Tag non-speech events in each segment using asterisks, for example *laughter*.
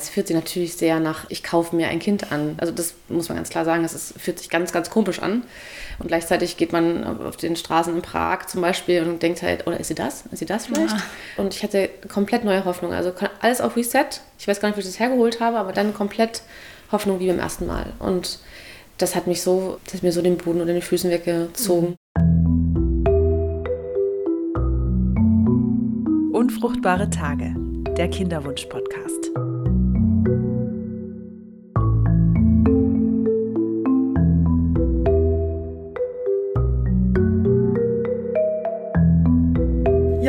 Es fühlt sich natürlich sehr nach, ich kaufe mir ein Kind an. Also das muss man ganz klar sagen, es fühlt sich ganz, ganz komisch an. Und gleichzeitig geht man auf den Straßen in Prag zum Beispiel und denkt halt, oder ist sie das? Ist sie das vielleicht? Ja. Und ich hatte komplett neue Hoffnung. Also alles auf Reset. Ich weiß gar nicht, wie ich das hergeholt habe, aber dann komplett Hoffnung wie beim ersten Mal. Und das hat mich so, das hat mir so den Boden unter den Füßen weggezogen. Unfruchtbare Tage, der Kinderwunsch-Podcast.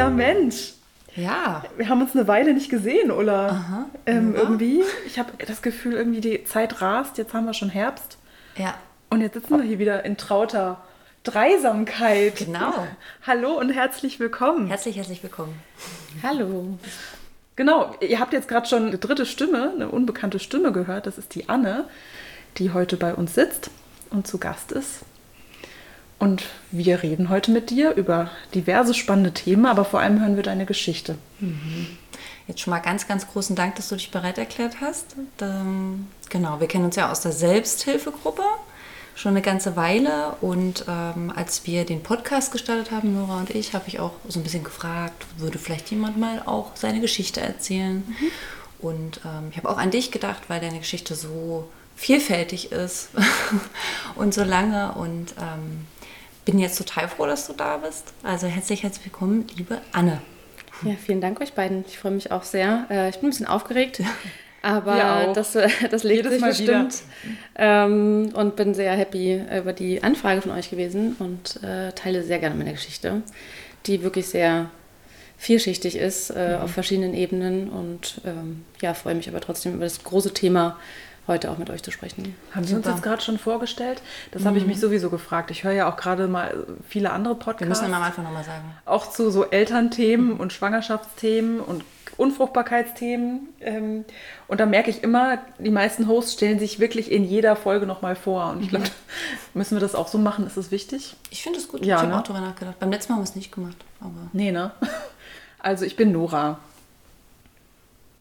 Ja, Mensch. Ja. Wir haben uns eine Weile nicht gesehen, Ulla. Aha. Ähm, ja. Irgendwie. Ich habe das Gefühl, irgendwie die Zeit rast. Jetzt haben wir schon Herbst. Ja. Und jetzt sitzen wir hier wieder in trauter Dreisamkeit. Genau. *laughs* Hallo und herzlich willkommen. Herzlich, herzlich willkommen. Hallo. Genau, ihr habt jetzt gerade schon eine dritte Stimme, eine unbekannte Stimme gehört. Das ist die Anne, die heute bei uns sitzt und zu Gast ist. Und wir reden heute mit dir über diverse spannende Themen, aber vor allem hören wir deine Geschichte. Mhm. Jetzt schon mal ganz, ganz großen Dank, dass du dich bereit erklärt hast. Ähm, genau, wir kennen uns ja aus der Selbsthilfegruppe schon eine ganze Weile und ähm, als wir den Podcast gestartet haben, Nora und ich, habe ich auch so ein bisschen gefragt, würde vielleicht jemand mal auch seine Geschichte erzählen? Mhm. Und ähm, ich habe auch an dich gedacht, weil deine Geschichte so vielfältig ist *laughs* und so lange und ähm, bin jetzt total froh, dass du da bist. Also herzlich, herzlich willkommen, liebe Anne. Ja, vielen Dank euch beiden. Ich freue mich auch sehr. Äh, ich bin ein bisschen aufgeregt, *laughs* aber das, äh, das legt Jedes sich Mal bestimmt. Ähm, und bin sehr happy über die Anfrage von euch gewesen und äh, teile sehr gerne meine Geschichte, die wirklich sehr vielschichtig ist äh, mhm. auf verschiedenen Ebenen und ähm, ja, freue mich aber trotzdem über das große Thema heute auch mit euch zu sprechen. Haben Sie uns jetzt gerade schon vorgestellt? Das mhm. habe ich mich sowieso gefragt. Ich höre ja auch gerade mal viele andere Podcasts. Wir müssen immer am Anfang nochmal sagen. Auch zu so Elternthemen mhm. und Schwangerschaftsthemen und Unfruchtbarkeitsthemen. Ähm, und da merke ich immer, die meisten Hosts stellen sich wirklich in jeder Folge nochmal vor. Und ich glaube, mhm. *laughs* müssen wir das auch so machen? Ist das wichtig? Ich finde es gut. Ja, ich habe ne? auch darüber nachgedacht. Beim letzten Mal haben wir es nicht gemacht. Aber nee, ne? *laughs* Also ich bin Nora.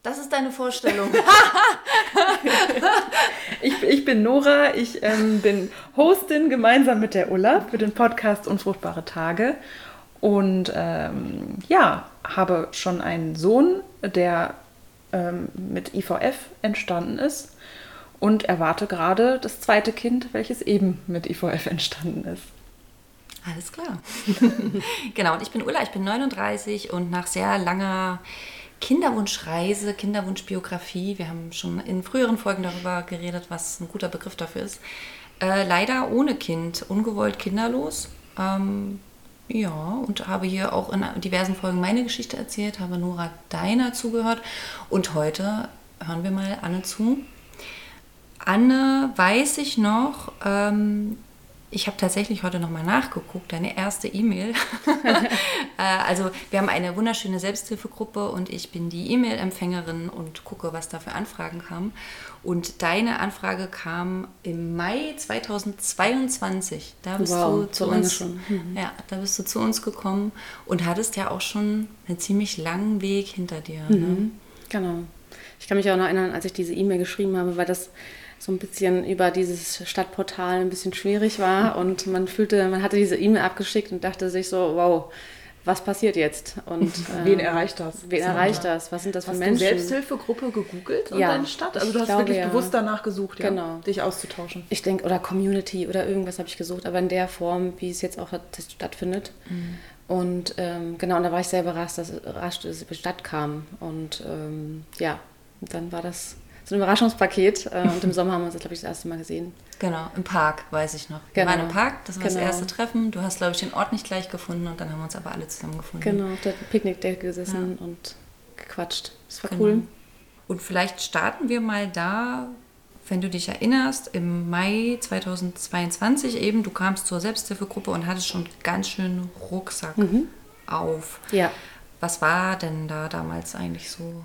Das ist deine Vorstellung. *laughs* *laughs* ich, ich, bin Nora, ich ähm, bin Hostin gemeinsam mit der Ulla für den Podcast Unfruchtbare Tage. Und ähm, ja, habe schon einen Sohn, der ähm, mit IVF entstanden ist und erwarte gerade das zweite Kind, welches eben mit IVF entstanden ist. Alles klar. *laughs* genau, und ich bin Ulla, ich bin 39 und nach sehr langer Kinderwunschreise, Kinderwunschbiografie. Wir haben schon in früheren Folgen darüber geredet, was ein guter Begriff dafür ist. Äh, leider ohne Kind, ungewollt kinderlos. Ähm, ja, und habe hier auch in diversen Folgen meine Geschichte erzählt, habe Nora deiner zugehört und heute hören wir mal Anne zu. Anne weiß ich noch, ähm, ich habe tatsächlich heute nochmal nachgeguckt, deine erste E-Mail. *laughs* Äh, also wir haben eine wunderschöne Selbsthilfegruppe und ich bin die E-Mail-Empfängerin und gucke, was da für Anfragen kamen. Und deine Anfrage kam im Mai 2022. Da bist wow, du zu so uns, schon. Mhm. Ja, da bist du zu uns gekommen und hattest ja auch schon einen ziemlich langen Weg hinter dir. Ne? Mhm, ne? Genau. Ich kann mich auch noch erinnern, als ich diese E-Mail geschrieben habe, weil das so ein bisschen über dieses Stadtportal ein bisschen schwierig war und man fühlte, man hatte diese E-Mail abgeschickt und dachte sich so, wow, was passiert jetzt? Und äh, *laughs* wen erreicht das? Wen erreicht das? Was sind das für hast Menschen? Hast du Selbsthilfegruppe gegoogelt und ja. deine Stadt? Also du hast glaube, wirklich ja. bewusst danach gesucht, ja, genau. dich auszutauschen. Ich denke, oder Community oder irgendwas habe ich gesucht, aber in der Form, wie es jetzt auch stattfindet. Mhm. Und ähm, genau, und da war ich sehr überrascht, dass, rasch, dass es über die Stadt kam. Und ähm, ja, dann war das so ein Überraschungspaket. Äh, *laughs* und im Sommer haben wir uns, glaube ich, das erste Mal gesehen. Genau, im Park, weiß ich noch. Wir genau. waren im Park, das war genau. das erste Treffen. Du hast, glaube ich, den Ort nicht gleich gefunden und dann haben wir uns aber alle zusammengefunden. Genau, auf der Picknickdecke gesessen ja. und gequatscht. Das war genau. cool. Und vielleicht starten wir mal da, wenn du dich erinnerst, im Mai 2022 eben, du kamst zur Selbsthilfegruppe und hattest schon ganz schön Rucksack mhm. auf. Ja. Was war denn da damals eigentlich so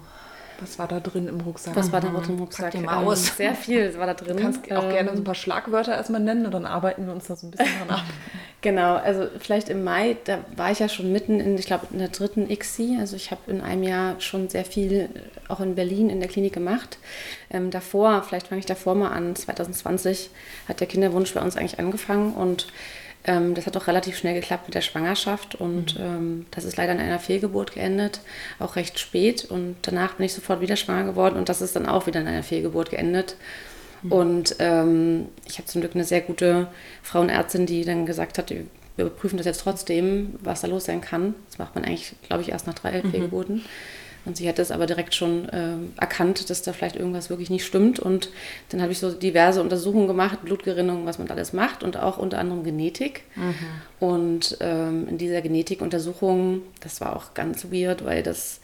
Was war da drin im Rucksack? Was war da drin im Rucksack? Pack mal aus. Ähm, sehr viel war da drin. Du kannst auch ähm, gerne so ein paar Schlagwörter erstmal nennen und dann arbeiten wir uns da so ein bisschen dran ab. *laughs* Genau, also vielleicht im Mai, da war ich ja schon mitten in, ich glaube, in der dritten ICSI. Also ich habe in einem Jahr schon sehr viel auch in Berlin in der Klinik gemacht. Ähm, davor, vielleicht fange ich davor mal an, 2020 hat der Kinderwunsch bei uns eigentlich angefangen und ähm, das hat auch relativ schnell geklappt mit der Schwangerschaft und mhm. ähm, das ist leider in einer Fehlgeburt geendet, auch recht spät. Und danach bin ich sofort wieder schwanger geworden und das ist dann auch wieder in einer Fehlgeburt geendet. Mhm. Und ähm, ich habe zum Glück eine sehr gute Frauenärztin, die dann gesagt hat, wir überprüfen das jetzt trotzdem, was da los sein kann. Das macht man eigentlich, glaube ich, erst nach drei mhm. Fehlgeburten. Und sie hat es aber direkt schon äh, erkannt, dass da vielleicht irgendwas wirklich nicht stimmt. Und dann habe ich so diverse Untersuchungen gemacht, Blutgerinnung, was man alles macht und auch unter anderem Genetik. Mhm. Und ähm, in dieser Genetikuntersuchung, das war auch ganz weird, weil das,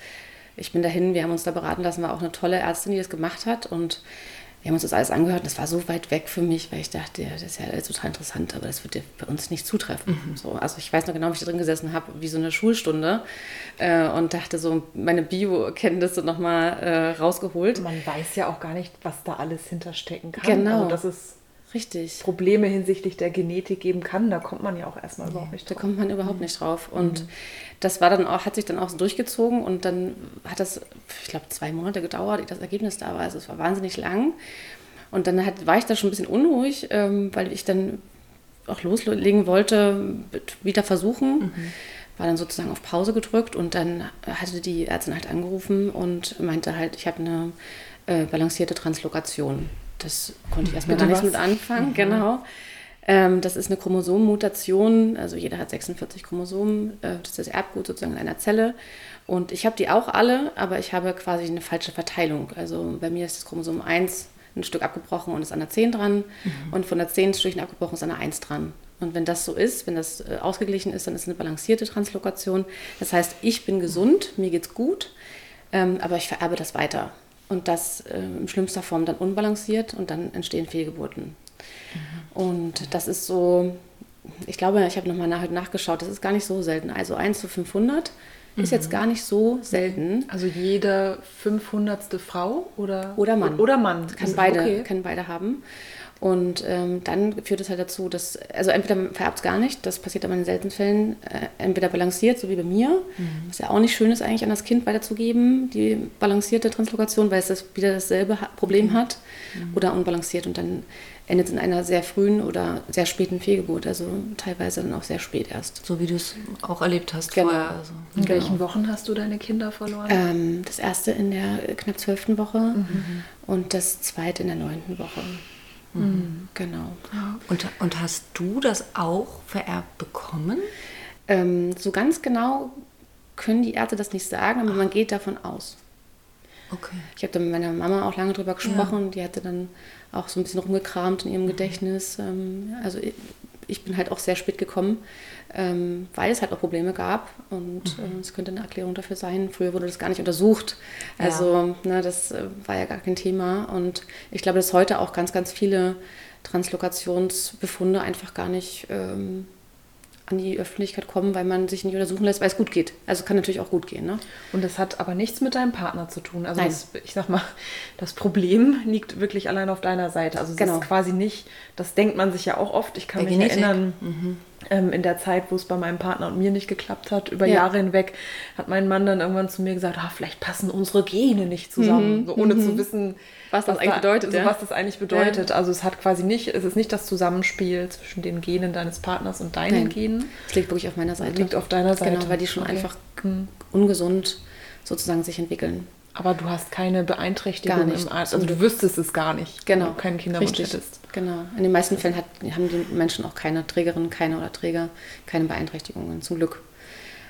ich bin dahin, wir haben uns da beraten lassen, war auch eine tolle Ärztin, die das gemacht hat. Und wir haben uns das alles angehört und das war so weit weg für mich, weil ich dachte, ja, das ist ja total interessant, aber das wird ja bei uns nicht zutreffen. Mhm. So, also ich weiß noch genau, wie ich da drin gesessen habe, wie so eine Schulstunde äh, und dachte so, meine Bio-Kenntnisse nochmal äh, rausgeholt. Man weiß ja auch gar nicht, was da alles hinterstecken kann. Genau. Also das ist Richtig. Probleme hinsichtlich der Genetik geben kann, da kommt man ja auch erstmal nee, überhaupt nicht drauf. Da kommt man überhaupt mhm. nicht drauf. Und mhm. das war dann auch, hat sich dann auch so durchgezogen und dann hat das, ich glaube, zwei Monate gedauert, das Ergebnis da war. Also es war wahnsinnig lang. Und dann hat, war ich da schon ein bisschen unruhig, ähm, weil ich dann auch loslegen wollte, wieder versuchen. Mhm. War dann sozusagen auf Pause gedrückt und dann hatte die Ärztin halt angerufen und meinte halt, ich habe eine äh, balancierte Translokation. Das konnte ich erstmal gar nicht mit anfangen, mhm. genau. Ähm, das ist eine Chromosomenmutation, also jeder hat 46 Chromosomen, äh, das ist das Erbgut sozusagen in einer Zelle. Und ich habe die auch alle, aber ich habe quasi eine falsche Verteilung. Also bei mir ist das Chromosom 1 ein Stück abgebrochen und ist an der 10 dran mhm. und von der 10 Stückchen abgebrochen ist an der 1 dran. Und wenn das so ist, wenn das äh, ausgeglichen ist, dann ist es eine balancierte Translokation. Das heißt, ich bin gesund, mir geht's gut, ähm, aber ich vererbe das weiter und das äh, in schlimmster Form dann unbalanciert und dann entstehen Fehlgeburten. Mhm. Und das ist so, ich glaube, ich habe nochmal nach, nachgeschaut, das ist gar nicht so selten. Also 1 zu 500 mhm. ist jetzt mhm. gar nicht so selten. Also jede 500. Frau oder? Oder Mann. Oder Mann. Kann beide, okay. können beide haben. Und ähm, dann führt es halt dazu, dass, also entweder vererbt es gar nicht, das passiert aber in seltenen Fällen, äh, entweder balanciert, so wie bei mir, mhm. was ja auch nicht schön ist eigentlich an das Kind weiterzugeben, die balancierte Translokation, weil es das wieder dasselbe Problem mhm. hat, mhm. oder unbalanciert und dann endet es in einer sehr frühen oder sehr späten Fehlgeburt, also teilweise dann auch sehr spät erst. So wie du es auch erlebt hast genau. vorher. Also. In genau. welchen Wochen hast du deine Kinder verloren? Ähm, das erste in der knapp zwölften Woche mhm. und das zweite in der neunten Woche. Mhm. Genau. Und, und hast du das auch vererbt bekommen? Ähm, so ganz genau können die Ärzte das nicht sagen, aber man geht davon aus. Okay. Ich habe da mit meiner Mama auch lange drüber gesprochen. Ja. Die hatte dann auch so ein bisschen rumgekramt in ihrem Gedächtnis. Ähm, also ich bin halt auch sehr spät gekommen, ähm, weil es halt auch Probleme gab und mhm. äh, es könnte eine Erklärung dafür sein. Früher wurde das gar nicht untersucht. Also ja. ne, das äh, war ja gar kein Thema und ich glaube, dass heute auch ganz, ganz viele Translokationsbefunde einfach gar nicht ähm, an die Öffentlichkeit kommen, weil man sich nicht untersuchen lässt, weil es gut geht. Also kann natürlich auch gut gehen. Ne? Und das hat aber nichts mit deinem Partner zu tun. Also das, ich sag mal, das Problem liegt wirklich allein auf deiner Seite. Also es genau. ist quasi nicht, das denkt man sich ja auch oft. Ich kann der mich Genetik. erinnern, mhm ähm, in der Zeit, wo es bei meinem Partner und mir nicht geklappt hat, über ja. Jahre hinweg, hat mein Mann dann irgendwann zu mir gesagt, ah, vielleicht passen unsere Gene nicht zusammen, mhm. so, ohne mhm. zu wissen, was das was eigentlich da, bedeutet. Ja. Was das eigentlich bedeutet. Ja. Also es hat quasi nicht, es ist nicht das Zusammenspiel zwischen den Genen deines Partners und deinen Nein. Genen. Es liegt wirklich auf meiner Seite. Liegt auf deiner Seite. Genau, weil die schon okay. einfach mhm. ungesund sozusagen sich entwickeln. Aber du hast keine Beeinträchtigung gar nicht. im Arzt. Also du wüsstest es gar nicht, genau. wenn du keinen Kinderwunsch hättest. Genau. In den meisten Fällen hat, haben die Menschen auch keine Trägerin, keine oder Träger, keine Beeinträchtigungen, zum Glück.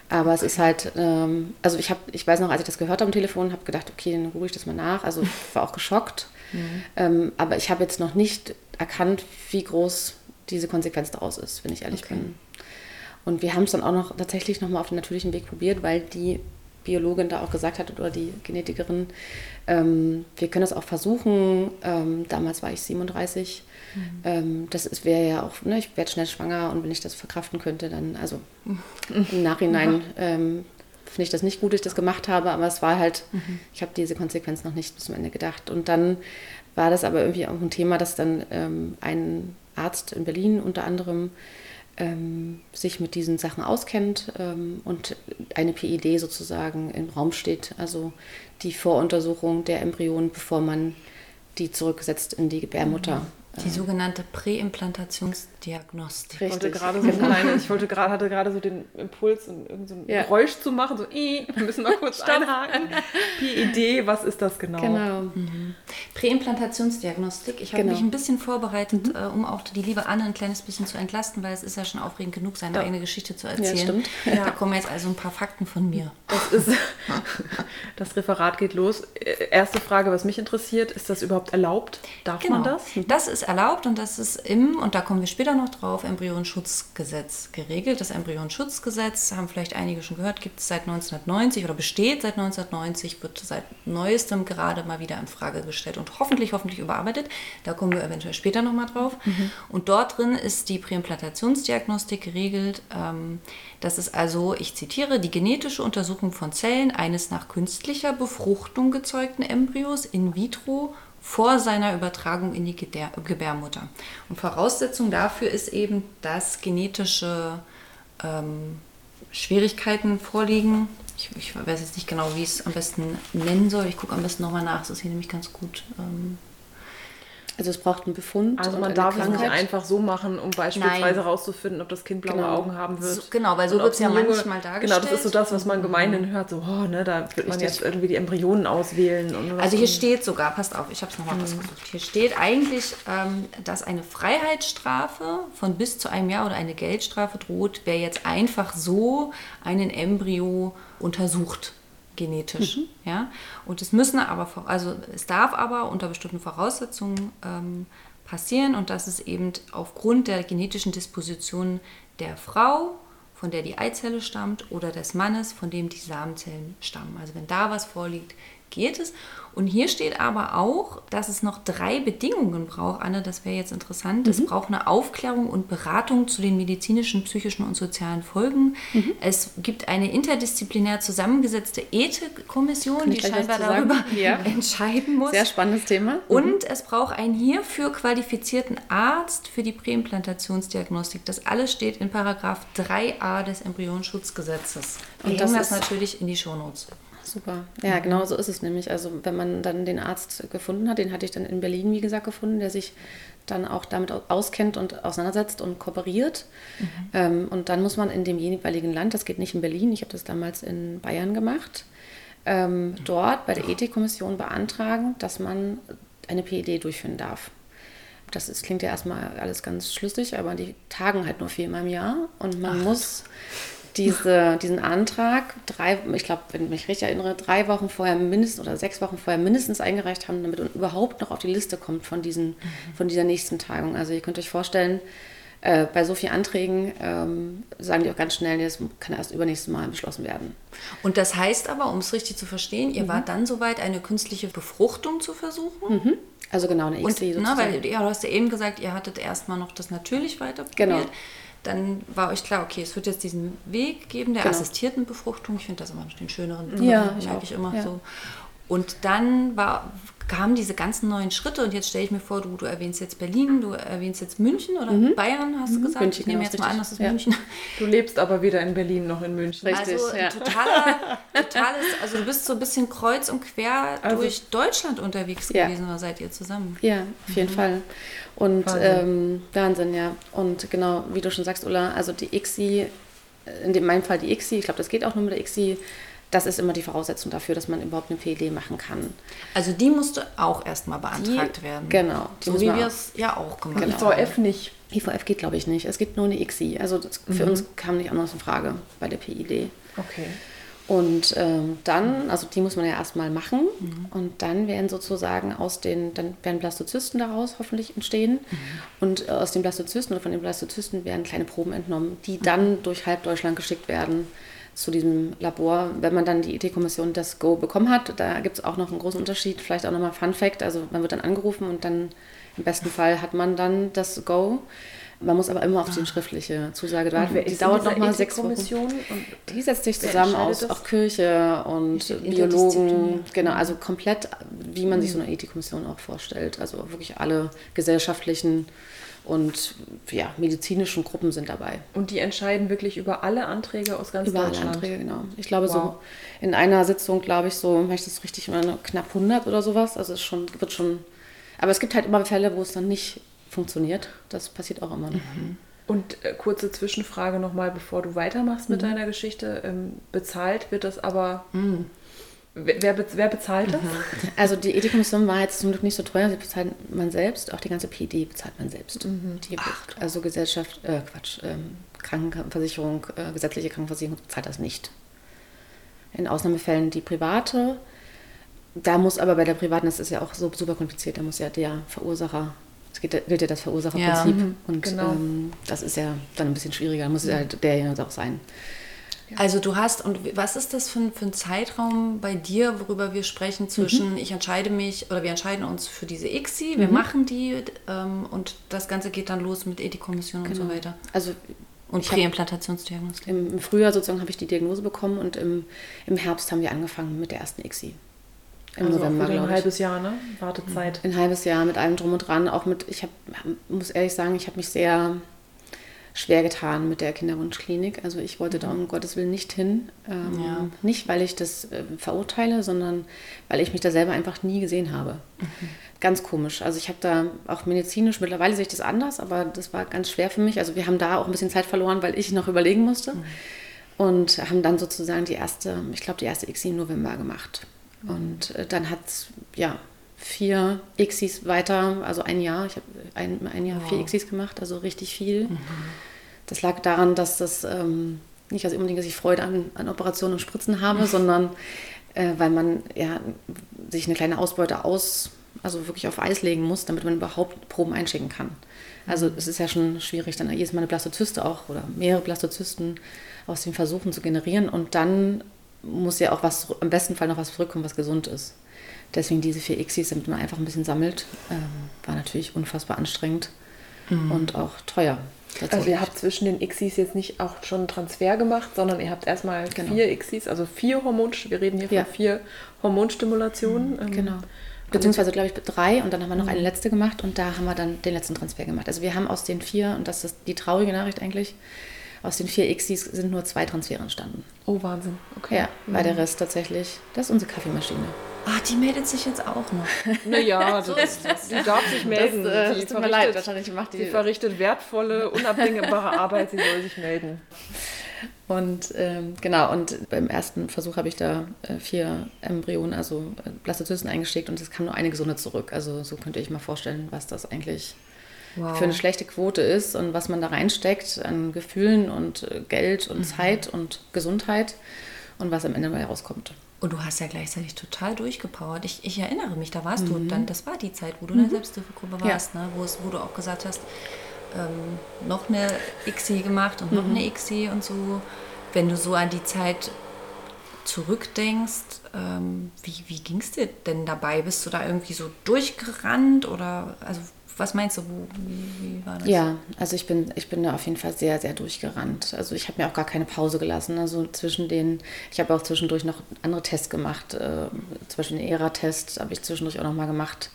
Aber es ist halt, ähm, also ich habe, ich weiß noch, als ich das gehört habe am Telefon, habe gedacht, okay, dann rufe ich das mal nach. Also ich *laughs* war auch geschockt. Mhm. Ähm, aber ich habe jetzt noch nicht erkannt, wie groß diese Konsequenz daraus ist, wenn ich ehrlich okay. bin. Und wir haben es dann auch noch tatsächlich nochmal auf den natürlichen Weg probiert, weil die Biologin da auch gesagt hat oder die Genetikerin, ähm, wir können das auch versuchen. Ähm, damals war ich 37. Mhm. Ähm, das wäre ja auch, ne, ich werde schnell schwanger und wenn ich das verkraften könnte, dann, also im Nachhinein ähm, finde ich das nicht gut, dass ich das gemacht habe, aber es war halt, mhm. ich habe diese Konsequenz noch nicht bis zum Ende gedacht. Und dann war das aber irgendwie auch ein Thema, dass dann ähm, ein Arzt in Berlin unter anderem ähm, sich mit diesen Sachen auskennt ähm, und eine PID sozusagen im Raum steht, also die Voruntersuchung der Embryonen, bevor man die zurücksetzt in die Gebärmutter. Die sogenannte Präimplantationsdiagnostik. Ich wollte gerade so kleine, ich wollte gerade, hatte gerade so den Impuls, irgend so ein ja. Geräusch zu machen, so, wir müssen mal kurz *laughs* einhaken. PID, was ist das genau? Genau. Mhm. Präimplantationsdiagnostik. Ich habe genau. mich ein bisschen vorbereitet, mhm. äh, um auch die liebe Anne ein kleines bisschen zu entlasten, weil es ist ja schon aufregend genug, seine ja. eigene Geschichte zu erzählen. Ja, stimmt. Da kommen jetzt also ein paar Fakten von mir. Das ist, *laughs* das Referat geht los. Erste Frage, was mich interessiert, ist das überhaupt erlaubt? Darf genau. man das? Das ist ist erlaubt und das ist im, und da kommen wir später noch drauf, Embryonschutzgesetz geregelt. Das Embryonschutzgesetz, haben vielleicht einige schon gehört, gibt es seit 1990 oder besteht seit 1990, wird seit neuestem gerade mal wieder in Frage gestellt und hoffentlich, hoffentlich überarbeitet. Da kommen wir eventuell später nochmal drauf. Mhm. Und dort drin ist die Präimplantationsdiagnostik geregelt. Ähm, das ist also, ich zitiere, die genetische Untersuchung von Zellen eines nach künstlicher Befruchtung gezeugten Embryos in vitro vor seiner Übertragung in die Gebärmutter. Und Voraussetzung dafür ist eben, dass genetische ähm, Schwierigkeiten vorliegen. Ich, ich, weiß jetzt nicht genau, wie ich es am besten nennen soll. Ich gucke am besten nochmal nach. Das ist hier nämlich ganz gut ähm, also es braucht einen Befund. Also man darf es nicht einfach so machen, um beispielsweise herauszufinden, ob das Kind blaue genau. Augen haben wird. So, genau, weil so wird es ja Junge, manchmal dargestellt. Genau, das ist so das, was man gemeinhin hört. So, oh, ne, da wird man jetzt irgendwie die Embryonen auswählen. Und also hier steht sogar, passt auf, ich habe es nochmal mhm. rausgesucht. Hier steht eigentlich, ähm, dass eine Freiheitsstrafe von bis zu einem Jahr oder eine Geldstrafe droht, wer jetzt einfach so einen Embryo untersucht genetisch. Mhm. Ja? Und es müssen aber, also es darf aber unter bestimmten Voraussetzungen ähm, passieren und das ist eben aufgrund der genetischen Disposition der Frau, von der die Eizelle stammt, oder des Mannes, von dem die Samenzellen stammen. Also wenn da was vorliegt, geht es. Und hier steht aber auch, dass es noch drei Bedingungen braucht. Anne, das wäre jetzt interessant. Mhm. Es braucht eine Aufklärung und Beratung zu den medizinischen, psychischen und sozialen Folgen. Mhm. Es gibt eine interdisziplinär zusammengesetzte Ethikkommission, die scheinbar darüber *laughs* ja. *laughs* entscheiden muss. Sehr spannendes Thema. Mhm. Und es braucht einen hierfür qualifizierten Arzt für die Präimplantationsdiagnostik. Das alles steht in Paragraph 3a des Embryonschutzgesetzes. Und das das natürlich in die Shownotes super. Ja, mhm. genau so ist es nämlich. Also wenn man dann den Arzt gefunden hat, den hatte ich dann in Berlin, wie gesagt, gefunden, der sich dann auch damit auskennt und auseinandersetzt und kooperiert. Mhm. Ähm, und dann muss man in dem jeweiligen Land, das geht nicht in Berlin, ich habe das damals in Bayern gemacht, ähm, dort bei der Ethikkommission beantragen, dass man eine PED durchführen darf. Das ist, klingt ja erstmal alles ganz schlüssig, aber die tagen halt nur viermal im Jahr und man Ach. muss diese, diesen Antrag drei, ich glaube, wenn ich mich richtig erinnere, drei Wochen vorher mindestens oder sechs Wochen vorher mindestens eingereicht haben, damit man überhaupt noch auf die Liste kommt von, diesen, mhm. von dieser nächsten Tagung. Also ihr könnt euch vorstellen, äh, bei so vielen Anträgen ähm, sagen die auch ganz schnell, das kann erst übernächstes Mal beschlossen werden. Und das heißt aber, um es richtig zu verstehen, ihr mhm. wart dann soweit, eine künstliche Befruchtung zu versuchen? Mhm. Also genau eine XI Und, na, weil ja, du hast ja eben gesagt, ihr hattet erstmal noch das natürlich weiter probiert. Genau dann war euch klar, okay, es wird jetzt diesen Weg geben der genau. assistierten Befruchtung. Ich finde das immer den schöneren, ja, merke ich, ich immer ja. so. Und dann war, kamen diese ganzen neuen Schritte und jetzt stelle ich mir vor, du, du erwähnst jetzt Berlin, du erwähnst jetzt München oder mhm. Bayern, hast du mhm. gesagt? München, ich nehme jetzt mal an, das ist ja. München. Du lebst aber weder in Berlin noch in München. Richtig, also ja. totaler, totales, also du bist so ein bisschen kreuz und quer also, durch Deutschland unterwegs ja. gewesen oder seid ihr zusammen? Ja, auf jeden mhm. Fall. Und Wahnsinn. Ähm, Wahnsinn, ja. Und genau, wie du schon sagst, Ulla, also die ICSI, in meinem Fall die ICSI, ich glaube, das geht auch nur mit der ICSI, das ist immer die Voraussetzung dafür, dass man überhaupt eine PED machen kann. Also die musste auch erstmal beantragt die, werden. Genau. so wie wir es ja auch gemacht genau. haben. IVF nicht. IVF geht, glaube ich, nicht. Es gibt nur eine ICSI. Also für mhm. uns kam nicht anders in Frage bei der PID. Okay. Und ähm, dann, also die muss man ja erstmal machen mhm. und dann werden sozusagen aus den, dann werden Blastozysten daraus hoffentlich entstehen mhm. und äh, aus den Blastozysten oder von den Blastozysten werden kleine Proben entnommen, die mhm. dann durch halb Deutschland geschickt werden zu diesem Labor. Wenn man dann die IT-Kommission das Go bekommen hat, da gibt es auch noch einen großen Unterschied, vielleicht auch nochmal Fun Fact, also man wird dann angerufen und dann im besten Fall hat man dann das Go. Man muss aber immer auf die schriftliche Zusage warten. Die dauert nochmal sechs Wochen. die setzt sich zusammen aus auch Kirche und Biologen. Genau, also komplett, wie man sich so eine Ethikkommission auch vorstellt. Also wirklich alle gesellschaftlichen und ja, medizinischen Gruppen sind dabei. Und die entscheiden wirklich über alle Anträge aus ganz über Deutschland? Alle Anträge, genau. Ich glaube wow. so in einer Sitzung, glaube ich, so, wenn ich das richtig meine, knapp 100 oder sowas. Also es schon, wird schon, aber es gibt halt immer Fälle, wo es dann nicht funktioniert. Das passiert auch immer. Mhm. Und äh, kurze Zwischenfrage nochmal, bevor du weitermachst mit mhm. deiner Geschichte. Ähm, bezahlt wird das aber... Mhm Wer, wer, bezahlt das? Mhm. Also die Ethikkommission war jetzt zum Glück nicht so teuer, sie bezahlt man selbst, auch die ganze PD bezahlt man selbst. Mhm. Die, Ach, also Gesellschaft, äh, Quatsch, ähm, Krankenversicherung, äh, gesetzliche Krankenversicherung bezahlt das nicht. In Ausnahmefällen die private, da muss aber bei der privaten, das ist ja auch so super kompliziert, da muss ja der Verursacher, es gilt, gilt ja das Verursacherprinzip ja, und genau. ähm, das ist ja dann ein bisschen schwieriger, da muss ja halt derjenige auch sein. Also du hast, und was ist das für ein, für ein Zeitraum bei dir, worüber wir sprechen, zwischen mhm. ich entscheide mich oder wir entscheiden uns für diese ICSI, wir mhm. machen die ähm, und das Ganze geht dann los mit Ethikkommission genau. und so genau. weiter. Also und Präimplantationsdiagnostik. Im, Im, Frühjahr sozusagen habe ich die Diagnose bekommen und im, im Herbst haben wir angefangen mit der ersten ICSI. Im also November, ein halbes Jahr, ne? Wartezeit. Ein halbes Jahr mit allem drum und dran. Auch mit, ich hab, muss ehrlich sagen, ich habe mich sehr schwer getan mit der Kinderwunschklinik. Also ich wollte da um Gottes Willen nicht hin. Ähm, ja. Nicht, weil ich das äh, verurteile, sondern weil ich mich da selber einfach nie gesehen habe. Mhm. Ganz komisch. Also ich habe da auch medizinisch, mittlerweile sehe ich das anders, aber das war ganz schwer für mich. Also wir haben da auch ein bisschen Zeit verloren, weil ich noch überlegen musste. Mhm. Und haben dann sozusagen die erste, ich glaube, die erste ICSI im November gemacht. Mhm. Und äh, dann hat es, ja, vier ICSIs weiter, also ein Jahr. Ich habe ein, ein Jahr wow. vier ICSIs gemacht, also richtig viel. Mhm. Das lag daran, dass das ähm, nicht also unbedingt, dass ich Freude an, an Operationen und Spritzen habe, sondern äh, weil man ja sich eine kleine Ausbeute aus, also wirklich auf Eis legen muss, damit man überhaupt Proben einschicken kann. Also mhm. es ist ja schon schwierig, dann jedes Mal eine Blastozyste auch oder mehrere Blastozysten aus den Versuchen zu generieren und dann muss ja auch was, im besten Fall noch was zurückkommen, was gesund ist. Deswegen diese vier Xis, damit man einfach ein bisschen sammelt, ähm, war natürlich unfassbar anstrengend mhm. und auch teuer. Also ihr habt zwischen den Xis jetzt nicht auch schon einen Transfer gemacht, sondern ihr habt erstmal genau. vier Xis, also vier Hormon, wir reden hier ja. von vier Hormonstimulationen. Mhm, genau. Beziehungsweise, glaube ich, drei und dann haben wir noch eine mhm. letzte gemacht und da haben wir dann den letzten Transfer gemacht. Also wir haben aus den vier, und das ist die traurige Nachricht eigentlich, aus den vier Xis sind nur zwei Transfere entstanden. Oh, Wahnsinn. Okay. Ja, mhm. weil der Rest tatsächlich, das ist unsere Kaffeemaschine. Ah, die meldet sich jetzt auch noch. *laughs* Naja, *laughs* so ist das. die darf sich melden. Das, äh, die, verrichtet, leid, wahrscheinlich macht die, die verrichtet wertvolle, unabdingbare *laughs* Arbeit, sie soll sich melden. Und ähm, genau, und beim ersten Versuch habe ich da äh, vier Embryonen, also äh, Blastozysten eingesteckt und es kam nur eine gesunde zurück. Also so könnte ich mal vorstellen, was das eigentlich wow. für eine schlechte Quote ist und was man da reinsteckt an Gefühlen und äh, Geld und mhm. Zeit und Gesundheit und was am Ende mal herauskommt. Und du hast ja gleichzeitig total durchgepowert. Ich, ich erinnere mich, da warst mhm. du dann, das war die Zeit, wo du in der mhm. Selbsthilfegruppe warst, ja. ne? wo, es, wo du auch gesagt hast, ähm, noch eine ICSI gemacht und noch mhm. eine ICSI und so. Wenn du so an die Zeit zurückdenkst, ähm, wie, wie ging es dir denn dabei? Bist du da irgendwie so durchgerannt oder also was meinst du, wie, wie, war das? Ja, also ich bin, ich bin da auf jeden Fall sehr, sehr durchgerannt. Also ich habe mir auch gar keine Pause gelassen. Also zwischen den, ich habe auch zwischendurch noch andere Tests gemacht. Äh, zum Beispiel den ERA-Test habe ich zwischendurch auch noch mal gemacht.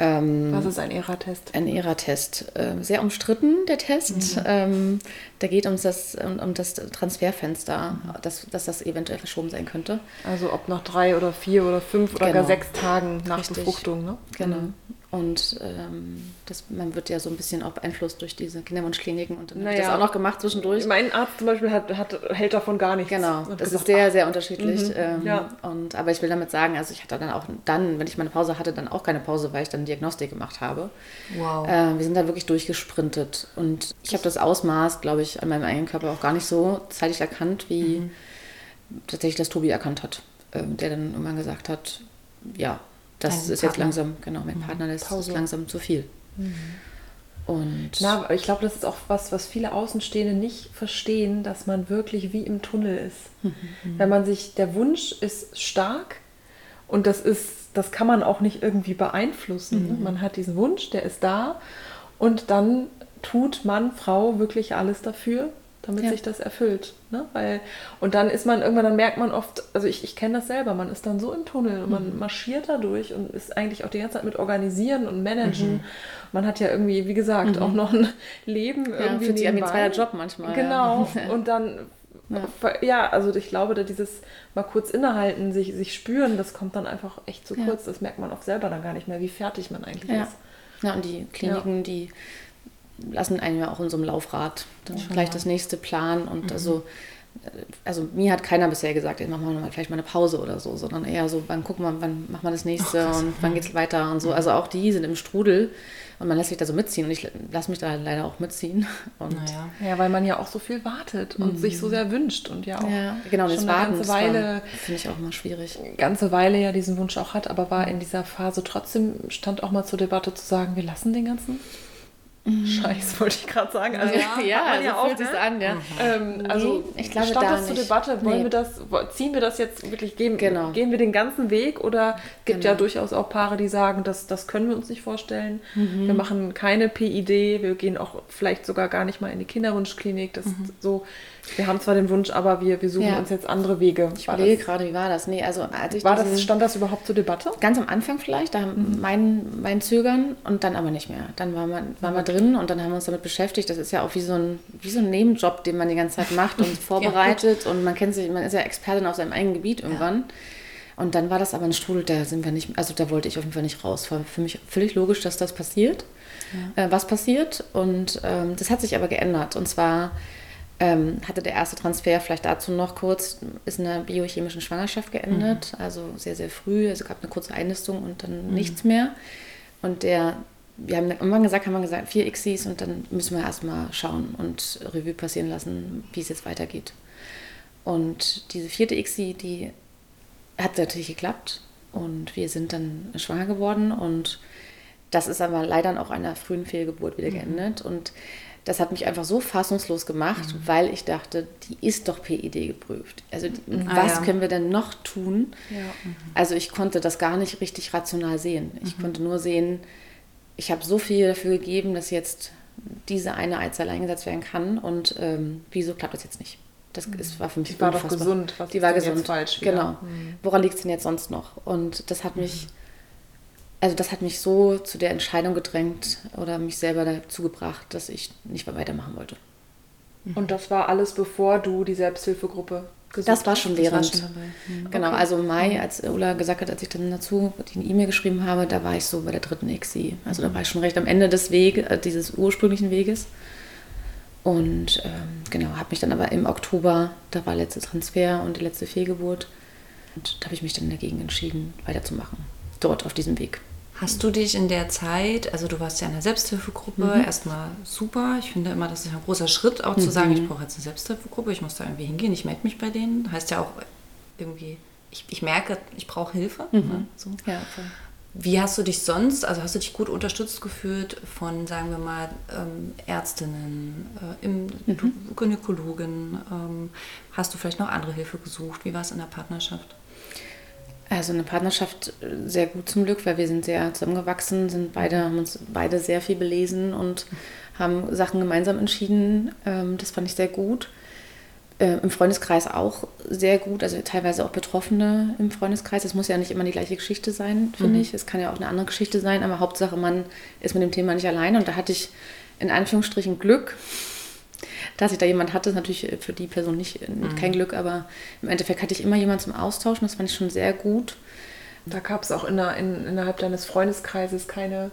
Ähm, Was ist ein ERA-Test? Ein ERA-Test. Äh, sehr umstritten, der Test. Mhm. Ähm, da geht um das, um, um das Transferfenster, mhm. dass, dass das eventuell verschoben sein könnte. Also ob nach drei oder vier oder fünf oder genau. gar sechs Tagen nach Richtig. Befruchtung, ne? Genau. Mhm. Und ähm, das, man wird ja so ein bisschen auch beeinflusst durch diese Kinderwunschkliniken und dann naja. habe ich das auch noch gemacht zwischendurch. Mein Arzt zum Beispiel hat, hat, hält davon gar nichts. Genau, das gesagt, ist sehr, sehr unterschiedlich. Mhm. Ähm, ja. und, aber ich will damit sagen, also ich hatte dann auch dann, wenn ich meine Pause hatte, dann auch keine Pause, weil ich dann Diagnostik gemacht habe. Wow. Äh, wir sind da wirklich durchgesprintet. Und ich habe das Ausmaß, glaube ich, an meinem eigenen Körper auch gar nicht so zeitig erkannt, wie mhm. tatsächlich das Tobi erkannt hat. Äh, der dann irgendwann gesagt hat, ja, das Dein ist Partner. jetzt langsam, genau, mein mhm. Partner, das Pause. ist langsam zu viel. Mhm. Und Na, ich glaube, das ist auch was, was viele Außenstehende nicht verstehen, dass man wirklich wie im Tunnel ist. Mhm. Wenn man sich, der Wunsch ist stark und das ist, das kann man auch nicht irgendwie beeinflussen. Mhm. Man hat diesen Wunsch, der ist da und dann tut Mann, Frau wirklich alles dafür, damit ja. sich das erfüllt. Ne? Weil, und dann ist man irgendwann, dann merkt man oft, also ich, ich kenne das selber, man ist dann so im Tunnel und man mhm. marschiert da durch und ist eigentlich auch die ganze Zeit mit Organisieren und Managen. Mhm. Man hat ja irgendwie, wie gesagt, mhm. auch noch ein *laughs* Leben ja, irgendwie. Fühlt sich wie ein zweier Job manchmal. Genau. *laughs* Ja. Und dann ja. ja. also ich glaube, da dieses mal kurz innehalten, sich, sich spüren, das kommt dann einfach echt zu kurz. Das merkt man auch selber dann gar nicht mehr, wie fertig man eigentlich ja. ist. Ja, und die Kliniken, die lassen einen ja auch in so einem Laufrad dann ja, gleich das nächste Plan und mhm. also also mir hat keiner bisher gesagt, machen wir mal vielleicht mal eine Pause oder so, sondern eher so, wann gucken wir, wann machen wir das nächste oh, und wann geht es weiter und so. Also auch die sind im Strudel und man lässt sich da so mitziehen und ich lasse mich da leider auch mitziehen. *laughs* Und naja. Ja, weil man ja auch so viel wartet und mhm. sich so sehr wünscht und ja auch ja, genau, schon das eine ganze Weile, finde ich auch immer schwierig. Ganze Weile ja diesen Wunsch auch hat, aber war in dieser Phase trotzdem stand auch mal zur Debatte zu sagen, wir lassen den ganzen Scheiß, wollte ich gerade sagen. Also, ja, *laughs* ja, also ja auch, ne? an, ja. Ähm, also nee, ich glaube, stand da das zur Debatte, wollen nee. wir das, ziehen wir das jetzt wirklich, gehen, genau. gehen wir den ganzen Weg oder gibt genau. ja durchaus auch Paare, die sagen, das, das können wir uns nicht vorstellen. Mhm. Wir machen keine PID, wir gehen auch vielleicht sogar gar nicht mal in die Kinderwunschklinik. Das mhm. so wir haben zwar den Wunsch, aber wir, wir suchen ja. uns jetzt andere Wege. Ich überlege gerade, wie war das? Nee, also als ich war das, stand das überhaupt zur Debatte? Ganz am Anfang vielleicht, da mhm. mein, mein Zögern und dann aber nicht mehr. Dann war man, war man drin und dann haben wir uns damit beschäftigt. Das ist ja auch wie so ein, wie so ein Nebenjob, den man die ganze Zeit macht und *laughs* vorbereitet ja, und man kennt sich, man ist ja Expertin auf seinem eigenen Gebiet irgendwann. Ja. Und dann war das aber ein Strudel, da sind wir nicht, also da wollte ich auf jeden Fall nicht raus. War für mich völlig logisch, dass das passiert, ja. äh, was passiert. Und ähm, das hat sich aber geändert. Und zwar ähm, hatte der erste Transfer, vielleicht dazu noch kurz, ist in einer biochemischen Schwangerschaft geendet, mhm. also sehr, sehr früh. Also gab eine kurze Einnistung und dann mhm. nichts mehr. Und der, wir haben irgendwann gesagt, haben wir gesagt, vier Xis und dann müssen wir erstmal schauen und Revue passieren lassen, wie es jetzt weitergeht. Und diese vierte Xi, die hat natürlich geklappt und wir sind dann schwanger geworden und das ist aber leider auch einer frühen Fehlgeburt wieder mhm. geendet. Und das hat mich einfach so fassungslos gemacht, mhm. weil ich dachte, die ist doch PID geprüft. Also mhm. was ah, ja. können wir denn noch tun? Ja. Mhm. Also ich konnte das gar nicht richtig rational sehen. Ich mhm. konnte nur sehen, ich habe so viel dafür gegeben, dass jetzt diese eine Eizelle eingesetzt werden kann und ähm, wieso klappt das jetzt nicht? Das mhm. ist, war für mich Die war unfassbar. doch gesund. Was die war gesund. falsch wieder? Genau. Mhm. Woran liegt es denn jetzt sonst noch? Und das hat mich also das hat mich so zu der Entscheidung gedrängt oder mich selber dazu gebracht, dass ich nicht mehr weitermachen wollte. Und das war alles, bevor du die Selbsthilfegruppe gesucht hast? Das war schon während. War schon mhm. Genau, okay. also im Mai, als Ulla gesagt hat, als ich dann dazu die E-Mail geschrieben habe, da war ich so bei der dritten XI. Also da war ich schon recht am Ende des Weges, äh, dieses ursprünglichen Weges. Und ähm, genau, habe mich dann aber im Oktober, da war der letzte Transfer und die letzte Fehlgeburt. Und da habe ich mich dann dagegen entschieden, weiterzumachen. Dort auf diesem Weg. Hast du dich in der Zeit, also du warst ja in der Selbsthilfegruppe, mhm. erstmal super. Ich finde immer, das ist ein großer Schritt, auch mhm. zu sagen, ich brauche jetzt eine Selbsthilfegruppe, ich muss da irgendwie hingehen, ich melde mich bei denen. Heißt ja auch irgendwie, ich, ich merke, ich brauche Hilfe. Mhm. Ne? So. Ja, voll. Wie hast du dich sonst, also hast du dich gut unterstützt gefühlt von, sagen wir mal, ähm, Ärztinnen, äh, im, mhm. Gynäkologin? Ähm, hast du vielleicht noch andere Hilfe gesucht? Wie war es in der Partnerschaft? Also eine Partnerschaft äh, sehr gut zum Glück, weil wir sind sehr zusammengewachsen, sind beide, haben uns beide sehr viel belesen und haben Sachen gemeinsam entschieden. Ähm, das fand ich sehr gut. Äh, Im Freundeskreis auch sehr gut, also teilweise auch Betroffene im Freundeskreis. Es muss ja nicht immer die gleiche Geschichte sein, finde mhm. ich. Es kann ja auch eine andere Geschichte sein, aber Hauptsache, man ist mit dem Thema nicht alleine. Und da hatte ich in Anführungsstrichen Glück, dass ich da jemand hatte, ist natürlich für die Person nicht, mhm. kein Glück, aber im Endeffekt hatte ich immer jemanden zum Austauschen, das fand ich schon sehr gut. Da gab es auch in der, in, innerhalb deines Freundeskreises keine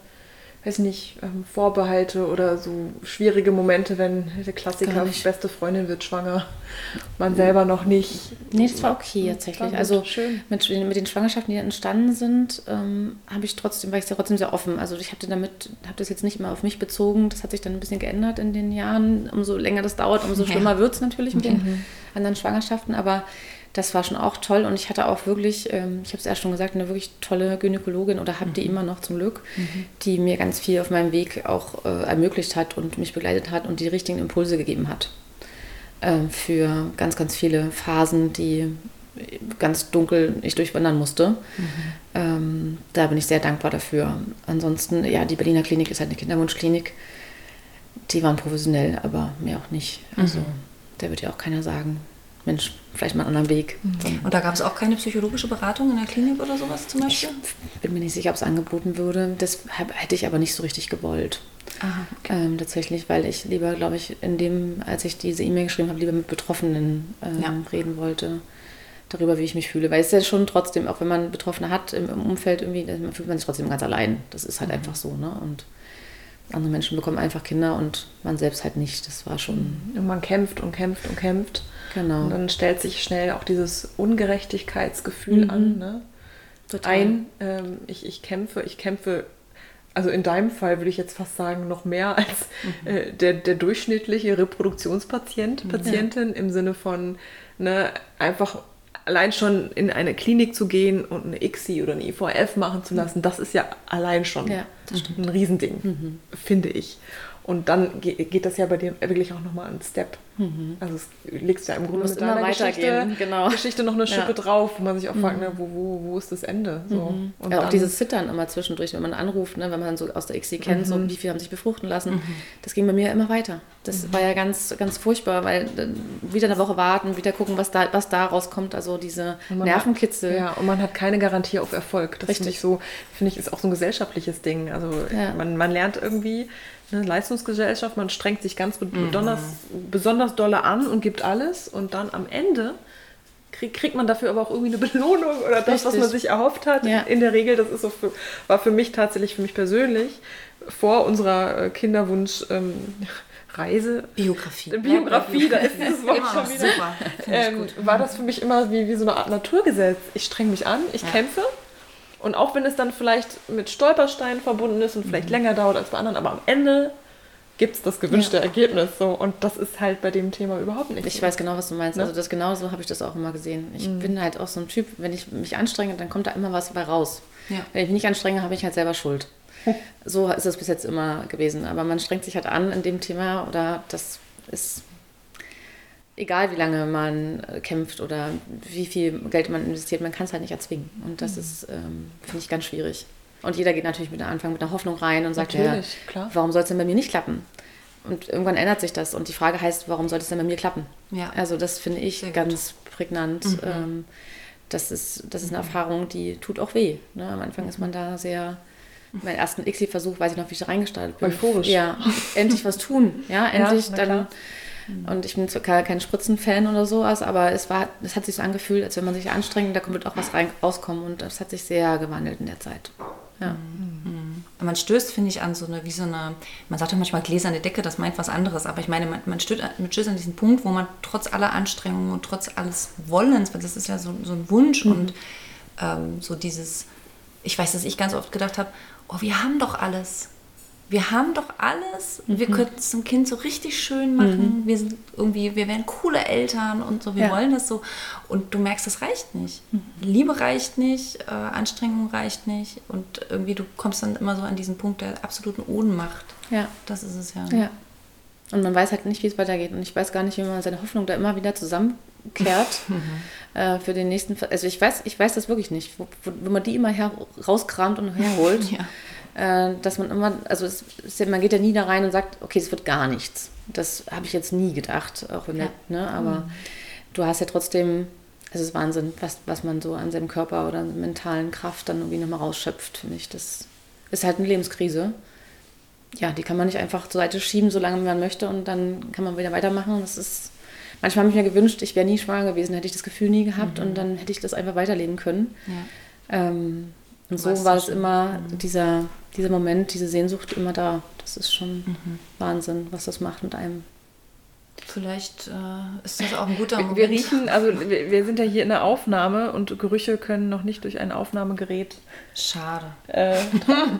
weiß nicht, ähm, Vorbehalte oder so schwierige Momente, wenn der Klassiker, beste Freundin wird schwanger, man selber noch nicht. Nee, das war okay tatsächlich. War also schön. Mit, mit den Schwangerschaften, die entstanden sind, ähm, habe ich trotzdem, war ich trotzdem sehr offen. Also ich habe damit, habe das jetzt nicht immer auf mich bezogen. Das hat sich dann ein bisschen geändert in den Jahren. Umso länger das dauert, umso schlimmer ja. wird es natürlich mit mhm. den anderen Schwangerschaften. Aber das war schon auch toll und ich hatte auch wirklich, ähm, ich habe es erst schon gesagt, eine wirklich tolle Gynäkologin oder habe mhm. die immer noch zum Glück, mhm. die mir ganz viel auf meinem Weg auch äh, ermöglicht hat und mich begleitet hat und die richtigen Impulse gegeben hat äh, für ganz, ganz viele Phasen, die ganz dunkel ich durchwandern musste. Mhm. Ähm, da bin ich sehr dankbar dafür. Ansonsten, ja, die Berliner Klinik ist halt eine Kinderwunschklinik die waren professionell, aber mehr auch nicht. Also mhm. da wird ja auch keiner sagen, Mensch, vielleicht mal einen anderen Weg. Mhm. Und da gab es auch keine psychologische Beratung in der Klinik oder sowas zum Beispiel? Ich bin mir nicht sicher, ob es angeboten würde. Das hätte ich aber nicht so richtig gewollt. Aha, okay. ähm, tatsächlich, weil ich lieber, glaube ich, in dem, als ich diese E-Mail geschrieben habe, lieber mit Betroffenen ähm, ja. reden wollte darüber, wie ich mich fühle. Weil es ist ja schon trotzdem, auch wenn man Betroffene hat im, im Umfeld, irgendwie, fühlt man sich trotzdem ganz allein. Das ist halt mhm. einfach so. Ne? Und andere Menschen bekommen einfach Kinder und man selbst halt nicht. Das war schon. Und man kämpft und kämpft und kämpft. Genau. Und dann stellt sich schnell auch dieses Ungerechtigkeitsgefühl mhm. an. Ne? Total. Ein, ähm, ich, ich kämpfe, ich kämpfe also in deinem Fall würde ich jetzt fast sagen, noch mehr als mhm. äh, der, der durchschnittliche Reproduktionspatient, mhm. Patientin ja. im Sinne von ne, einfach allein schon in eine Klinik zu gehen und eine ICSI oder eine IVF machen zu lassen, das ist ja allein schon ja, ein Riesending, mhm. finde ich. Und dann geht das ja bei dir wirklich auch nochmal einen Step. Mhm. Also es legst ja im Grunde mit deiner Geschichte, genau. Geschichte noch eine Schippe ja. drauf, wo man sich auch mhm. fragt, ne, wo, wo, wo ist das Ende? So. Mhm. Und ja, auch dieses Zittern immer zwischendurch, wenn man anruft, ne, wenn man so aus der XC kennt, so mhm. wie viele haben sich befruchten lassen. Mhm. Das ging bei mir immer weiter. Das mhm. war ja ganz, ganz furchtbar, weil äh, wieder eine Woche warten, wieder gucken, was da, was da rauskommt. Also diese Nervenkitzel. Hat, ja, und man hat keine Garantie auf Erfolg. Das finde ich so, finde ich, ist auch so ein gesellschaftliches Ding. Also ja. man, man lernt irgendwie eine Leistungsgesellschaft, man strengt sich ganz besonders, mhm. besonders dolle an und gibt alles und dann am Ende krieg, kriegt man dafür aber auch irgendwie eine Belohnung oder das, Richtig. was man sich erhofft hat. Ja. In der Regel, das ist so für, war für mich tatsächlich, für mich persönlich, vor unserer äh, Kinderwunsch. Ähm, *laughs* Reise. Biografie. Biografie, da ist dieses Wort schon wieder. Super. Ähm, war das für mich immer wie, wie so eine Art Naturgesetz. Ich streng mich an, ich ja. kämpfe und auch wenn es dann vielleicht mit Stolpersteinen verbunden ist und vielleicht mhm. länger dauert als bei anderen, aber am Ende gibt es das gewünschte ja. Ergebnis. So. Und das ist halt bei dem Thema überhaupt nicht. Ich weiß genau, was du meinst. Ne? Also das genau so habe ich das auch immer gesehen. Ich mhm. bin halt auch so ein Typ, wenn ich mich anstrenge, dann kommt da immer was bei raus. Ja. Wenn ich mich nicht anstrenge, habe ich halt selber Schuld. *laughs* so ist es bis jetzt immer gewesen. Aber man strengt sich halt an in dem Thema oder das ist egal wie lange man äh, kämpft oder wie viel Geld man investiert, man kann es halt nicht erzwingen. Und das mhm. ist, ähm, finde ich, ganz schwierig. Und jeder geht natürlich mit Anfang mit einer Hoffnung rein und sagt, ja, klar. warum soll es denn bei mir nicht klappen? Und irgendwann ändert sich das. Und die Frage heißt, warum sollte es denn bei mir klappen? Ja. Also das finde ich Sehr ganz gut. prägnant. Mhm. Ähm, das, ist, das ist eine mhm. Erfahrung, die tut auch weh. Ne? Am Anfang ist man da sehr meinen ersten ICSI-Versuch, weiß ich noch, wie ich da reingestartet bin. Euphorisch. Ja, endlich was tun. Ja, endlich ja, dann Mhm. Und ich bin zwar kein Spritzenfan oder sowas, aber es war, es hat sich so angefühlt, als wenn man sich anstrengt, da kommt auch was rein, rauskommen. Und das hat sich sehr gewandelt in der Zeit. Ja. Mhm. Man stößt, finde ich, an so eine, wie so eine, man sagt ja manchmal gläserne Decke, das meint was anderes, aber ich meine, man, man, stößt, man stößt an diesen Punkt, wo man trotz aller Anstrengungen und trotz alles Wollens, weil das ist ja so, so ein Wunsch mhm. und ähm, so dieses, ich weiß, dass ich ganz oft gedacht habe, oh, wir haben doch alles wir haben doch alles, mhm. wir könnten es dem Kind so richtig schön machen, mhm. wir sind irgendwie, wir wären coole Eltern und so, wir ja. wollen das so. Und du merkst, das reicht nicht. Mhm. Liebe reicht nicht, äh, Anstrengung reicht nicht und irgendwie du kommst dann immer so an diesen Punkt der absoluten Ohnmacht. Ja. Das ist es ja. Ja. Und man weiß halt nicht, wie es weitergeht. Und ich weiß gar nicht, wie man seine Hoffnung da immer wieder zusammenkehrt *laughs* mhm. äh, für den nächsten. Also ich weiß, ich weiß das wirklich nicht, wo, wo, wo man die immer her rauskramt und herholt. *laughs* ja dass man immer, also es, man geht ja nie da rein und sagt, okay, es wird gar nichts. Das habe ich jetzt nie gedacht, auch wenn ja. ne? aber mhm. du hast ja trotzdem, es ist Wahnsinn, was, was man so an seinem Körper oder mentalen Kraft dann irgendwie nochmal rausschöpft, finde ich. Das ist halt eine Lebenskrise. Ja, die kann man nicht einfach zur Seite schieben, solange man möchte und dann kann man wieder weitermachen. Das ist, manchmal habe ich mir gewünscht, ich wäre nie schwanger gewesen, hätte ich das Gefühl nie gehabt mhm. und dann hätte ich das einfach weiterleben können. Ja. Ähm, und so war es immer mhm. dieser dieser Moment, diese Sehnsucht immer da. Das ist schon mhm. Wahnsinn, was das macht mit einem. Vielleicht äh, ist das auch ein guter Moment. Wir riechen, also wir, wir, sind ja hier in der Aufnahme und Gerüche können noch nicht durch ein Aufnahmegerät Schade. Äh,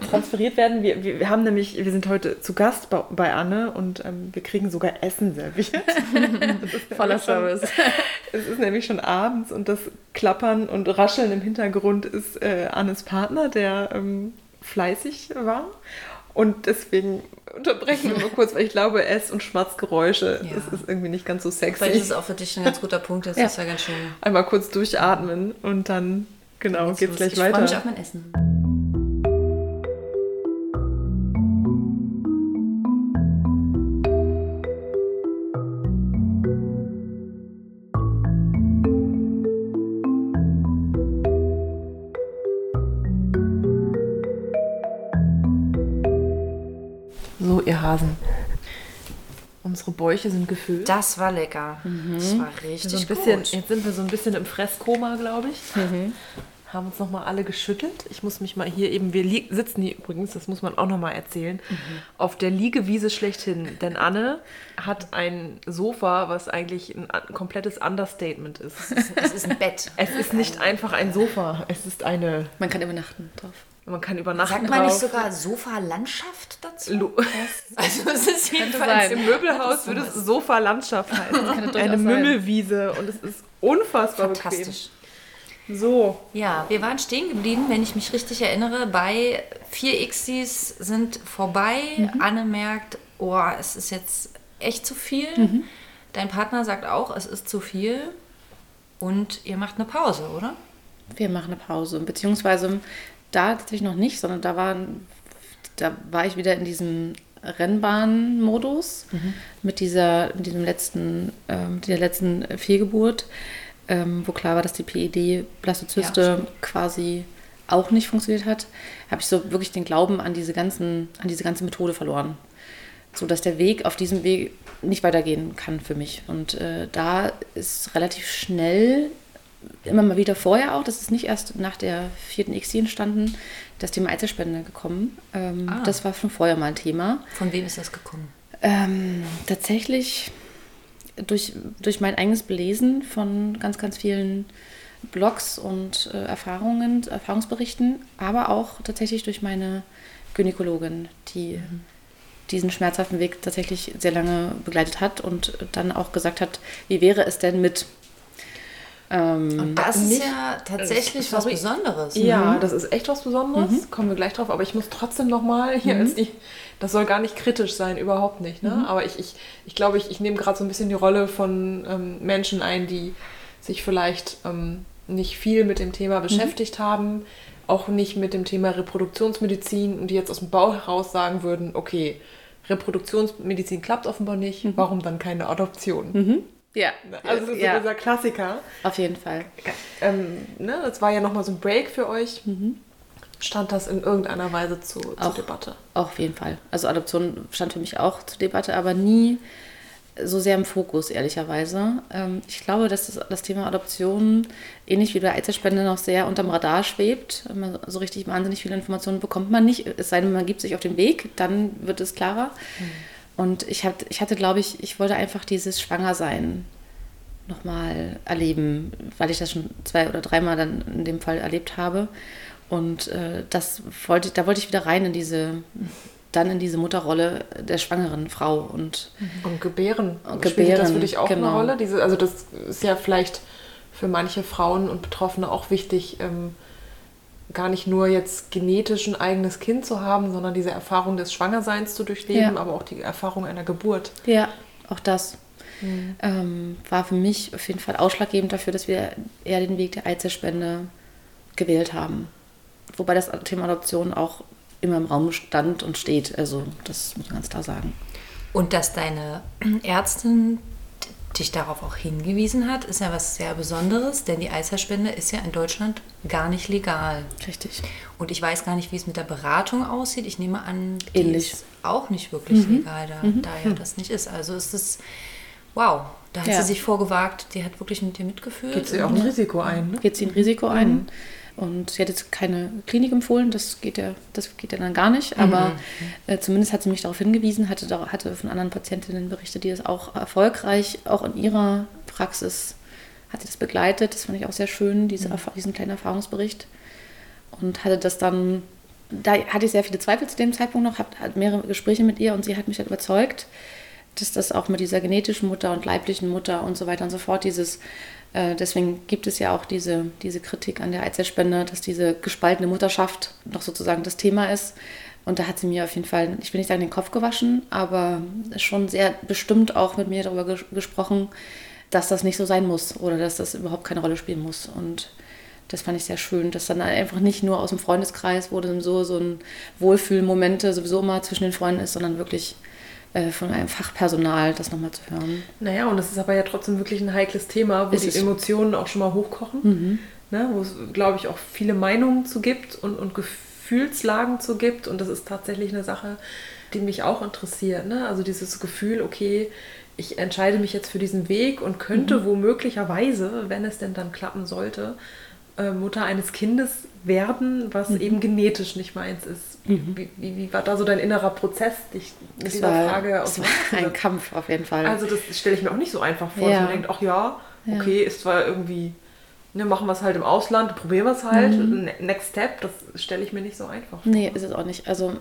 transferiert werden. Wir, wir, wir, haben nämlich, wir sind heute zu Gast bei, bei Anne und ähm, wir kriegen sogar Essen serviert. Voller Service. es ist nämlich schon abends und das Klappern und Rascheln im Hintergrund ist äh, Annes Partner, der ähm, fleißig war. Und deswegen unterbrechen wir mal kurz, weil ich glaube, Ess- und Schmatzgeräusche, ja. das ist irgendwie nicht ganz so sexy. Vielleicht ist es auch für dich ein ganz guter Punkt, das ja. ist ja ganz schön. Einmal kurz durchatmen und dann, genau, geht's los. gleich ich weiter. Ich freue mich auf mein Essen. Ihr Hasen. Unsere Bäuche sind gefüllt. Das war lecker. Mhm. Das war richtig so ein bisschen, gut. Jetzt sind wir so ein bisschen im Fresskoma, glaube ich. Mhm. Haben uns nochmal alle geschüttelt. Ich muss mich mal hier eben, wir sitzen hier übrigens, das muss man auch nochmal erzählen, mhm. auf der Liegewiese schlechthin. Denn Anne hat ein Sofa, was eigentlich ein, ein komplettes Understatement ist. Es ist ein Bett. Es ist nicht einfach ein Sofa, es ist eine... Man kann übernachten drauf. Man kann übernachten. Sagt man nicht sogar Sofa-Landschaft dazu? *laughs* also es ist jedenfalls im Möbelhaus würde es Sofa-Landschaft *laughs* heißen. Eine Mümmelwiese und es ist unfassbar Fantastisch. Bequem. So. Ja, wir waren stehen geblieben, wenn ich mich richtig erinnere, bei vier Xs sind vorbei. Mhm. Anne merkt, oh, es ist jetzt echt zu viel. Mhm. Dein Partner sagt auch, es ist zu viel. Und ihr macht eine Pause, oder? Wir machen eine Pause, beziehungsweise da tatsächlich noch nicht, sondern da war, da war ich wieder in diesem Rennbahnmodus mhm. mit dieser, mit diesem letzten, ähm, der letzten Fehlgeburt, ähm, wo klar war, dass die PED-Blastozyste ja, quasi auch nicht funktioniert hat, habe ich so wirklich den Glauben an diese ganzen, an diese ganze Methode verloren. So dass der Weg auf diesem Weg nicht weitergehen kann für mich. Und äh, da ist relativ schnell immer mal wieder vorher auch, das ist nicht erst nach der vierten XI entstanden, das Thema Eizellspende gekommen. Ähm, ah. Das war schon vorher mal ein Thema. Von wem ist das gekommen? Ähm, tatsächlich durch, durch mein eigenes Belesen von ganz, ganz vielen Blogs und äh, Erfahrungen, Erfahrungsberichten, aber auch tatsächlich durch meine Gynäkologin, die mhm. diesen schmerzhaften Weg tatsächlich sehr lange begleitet hat und dann auch gesagt hat, wie wäre es denn mit ähm, und das ist ja tatsächlich was Besonderes. Ja, mhm. das ist echt was Besonderes. Mhm. Kommen wir gleich drauf. Aber ich muss trotzdem nochmal hier mhm. als die, das soll gar nicht kritisch sein, überhaupt nicht. Ne? Mhm. Aber ich, ich, ich glaube, ich, ich nehme gerade so ein bisschen die Rolle von ähm, Menschen ein, die sich vielleicht ähm, nicht viel mit dem Thema mhm. beschäftigt haben, auch nicht mit dem Thema Reproduktionsmedizin und die jetzt aus dem Bau heraus sagen würden, okay, Reproduktionsmedizin klappt offenbar nicht, mhm. warum dann keine Adoption? Ja. Also so ja. dieser Klassiker. Auf jeden Fall. Ähm, ne, das war ja nochmal so ein Break für euch. Mhm. Stand das in irgendeiner Weise zu, zur auch, Debatte? Auch auf jeden Fall. Also Adoption stand für mich auch zur Debatte, aber nie so sehr im Fokus, ehrlicherweise. Ähm, ich glaube, dass das, das, Thema Adoption, ähnlich wie bei Eizellspende, noch sehr unterm Radar schwebt. So richtig wahnsinnig viele Informationen bekommt man nicht. Es sei denn, man gibt sich auf den Weg, dann wird es klarer. Mhm. Und ich, hab, ich hatte, glaube ich, ich wollte einfach dieses Schwangersein nochmal erleben, weil ich das schon zwei oder dreimal dann in dem Fall erlebt habe. Und äh, das wollte, da wollte ich wieder rein in diese, dann in diese Mutterrolle der schwangeren Frau und, und gebären. Und gebären. das für dich auch genau. eine Rolle? Diese, also das ist ja vielleicht für manche Frauen und Betroffene auch wichtig, ähm, gar nicht nur jetzt genetisch ein eigenes Kind zu haben, sondern diese Erfahrung des Schwangerseins zu durchleben, ja. aber auch die Erfahrung einer Geburt. Ja, auch das mhm. ähm, war für mich auf jeden Fall ausschlaggebend dafür, dass wir eher den Weg der Eizellspende gewählt haben. Wobei das Thema Adoption auch immer im Raum stand und steht. Also das muss man ganz klar sagen. Und dass deine Ärztin dich darauf auch hingewiesen hat, ist ja was sehr Besonderes, denn die Eizellspende ist ja in Deutschland gar nicht legal. Richtig. Und ich weiß gar nicht, wie es mit der Beratung aussieht. Ich nehme an, die Ähnlich. ist auch nicht wirklich mhm. legal, da, mhm. da ja das nicht ist. Also ist es, wow, da hat ja. sie sich vorgewagt, die hat wirklich mit dir mitgeführt. Geht sie auch ein Risiko ein, ne? Geht sie ein Risiko mhm. ein. Und sie hat jetzt keine Klinik empfohlen, das geht ja, das geht ja dann gar nicht. Aber mhm. äh, zumindest hat sie mich darauf hingewiesen, hatte, hatte von anderen Patientinnen berichtet, die das auch erfolgreich, auch in ihrer Praxis hat sie das begleitet. Das fand ich auch sehr schön, diese, mhm. diesen kleinen Erfahrungsbericht. Und hatte das dann, da hatte ich sehr viele Zweifel zu dem Zeitpunkt noch, habe mehrere Gespräche mit ihr und sie hat mich halt überzeugt, dass das auch mit dieser genetischen Mutter und leiblichen Mutter und so weiter und so fort, dieses äh, deswegen gibt es ja auch diese, diese Kritik an der Eizellspende, dass diese gespaltene Mutterschaft noch sozusagen das Thema ist. Und da hat sie mir auf jeden Fall, ich will nicht sagen den Kopf gewaschen, aber schon sehr bestimmt auch mit mir darüber ges gesprochen, dass das nicht so sein muss oder dass das überhaupt keine Rolle spielen muss. Und das fand ich sehr schön, dass dann einfach nicht nur aus dem Freundeskreis, wo dann so, so ein Wohlfühlmomente sowieso immer zwischen den Freunden ist, sondern wirklich äh, von einem Fachpersonal das nochmal zu hören. Naja, und das ist aber ja trotzdem wirklich ein heikles Thema, wo ist die Emotionen auch schon mal hochkochen. Mhm. Ne, wo es, glaube ich, auch viele Meinungen zu gibt und, und Gefühlslagen zu gibt. Und das ist tatsächlich eine Sache, die mich auch interessiert. Ne? Also dieses Gefühl, okay, ich entscheide mich jetzt für diesen Weg und könnte mhm. womöglicherweise, wenn es denn dann klappen sollte, äh, Mutter eines Kindes werden, was mhm. eben genetisch nicht meins ist. Mhm. Wie, wie, wie, war da so dein innerer Prozess, dich mit das dieser war, Frage Das war ein Kampf auf jeden Fall. Also das stelle ich mir auch nicht so einfach vor, ja. dass man denkt, ach ja, okay, ja. ist zwar irgendwie, ne, machen wir es halt im Ausland, probieren wir es halt, mhm. Ne, next step, das stelle ich mir nicht so einfach vor. Nee, ist es auch nicht. Also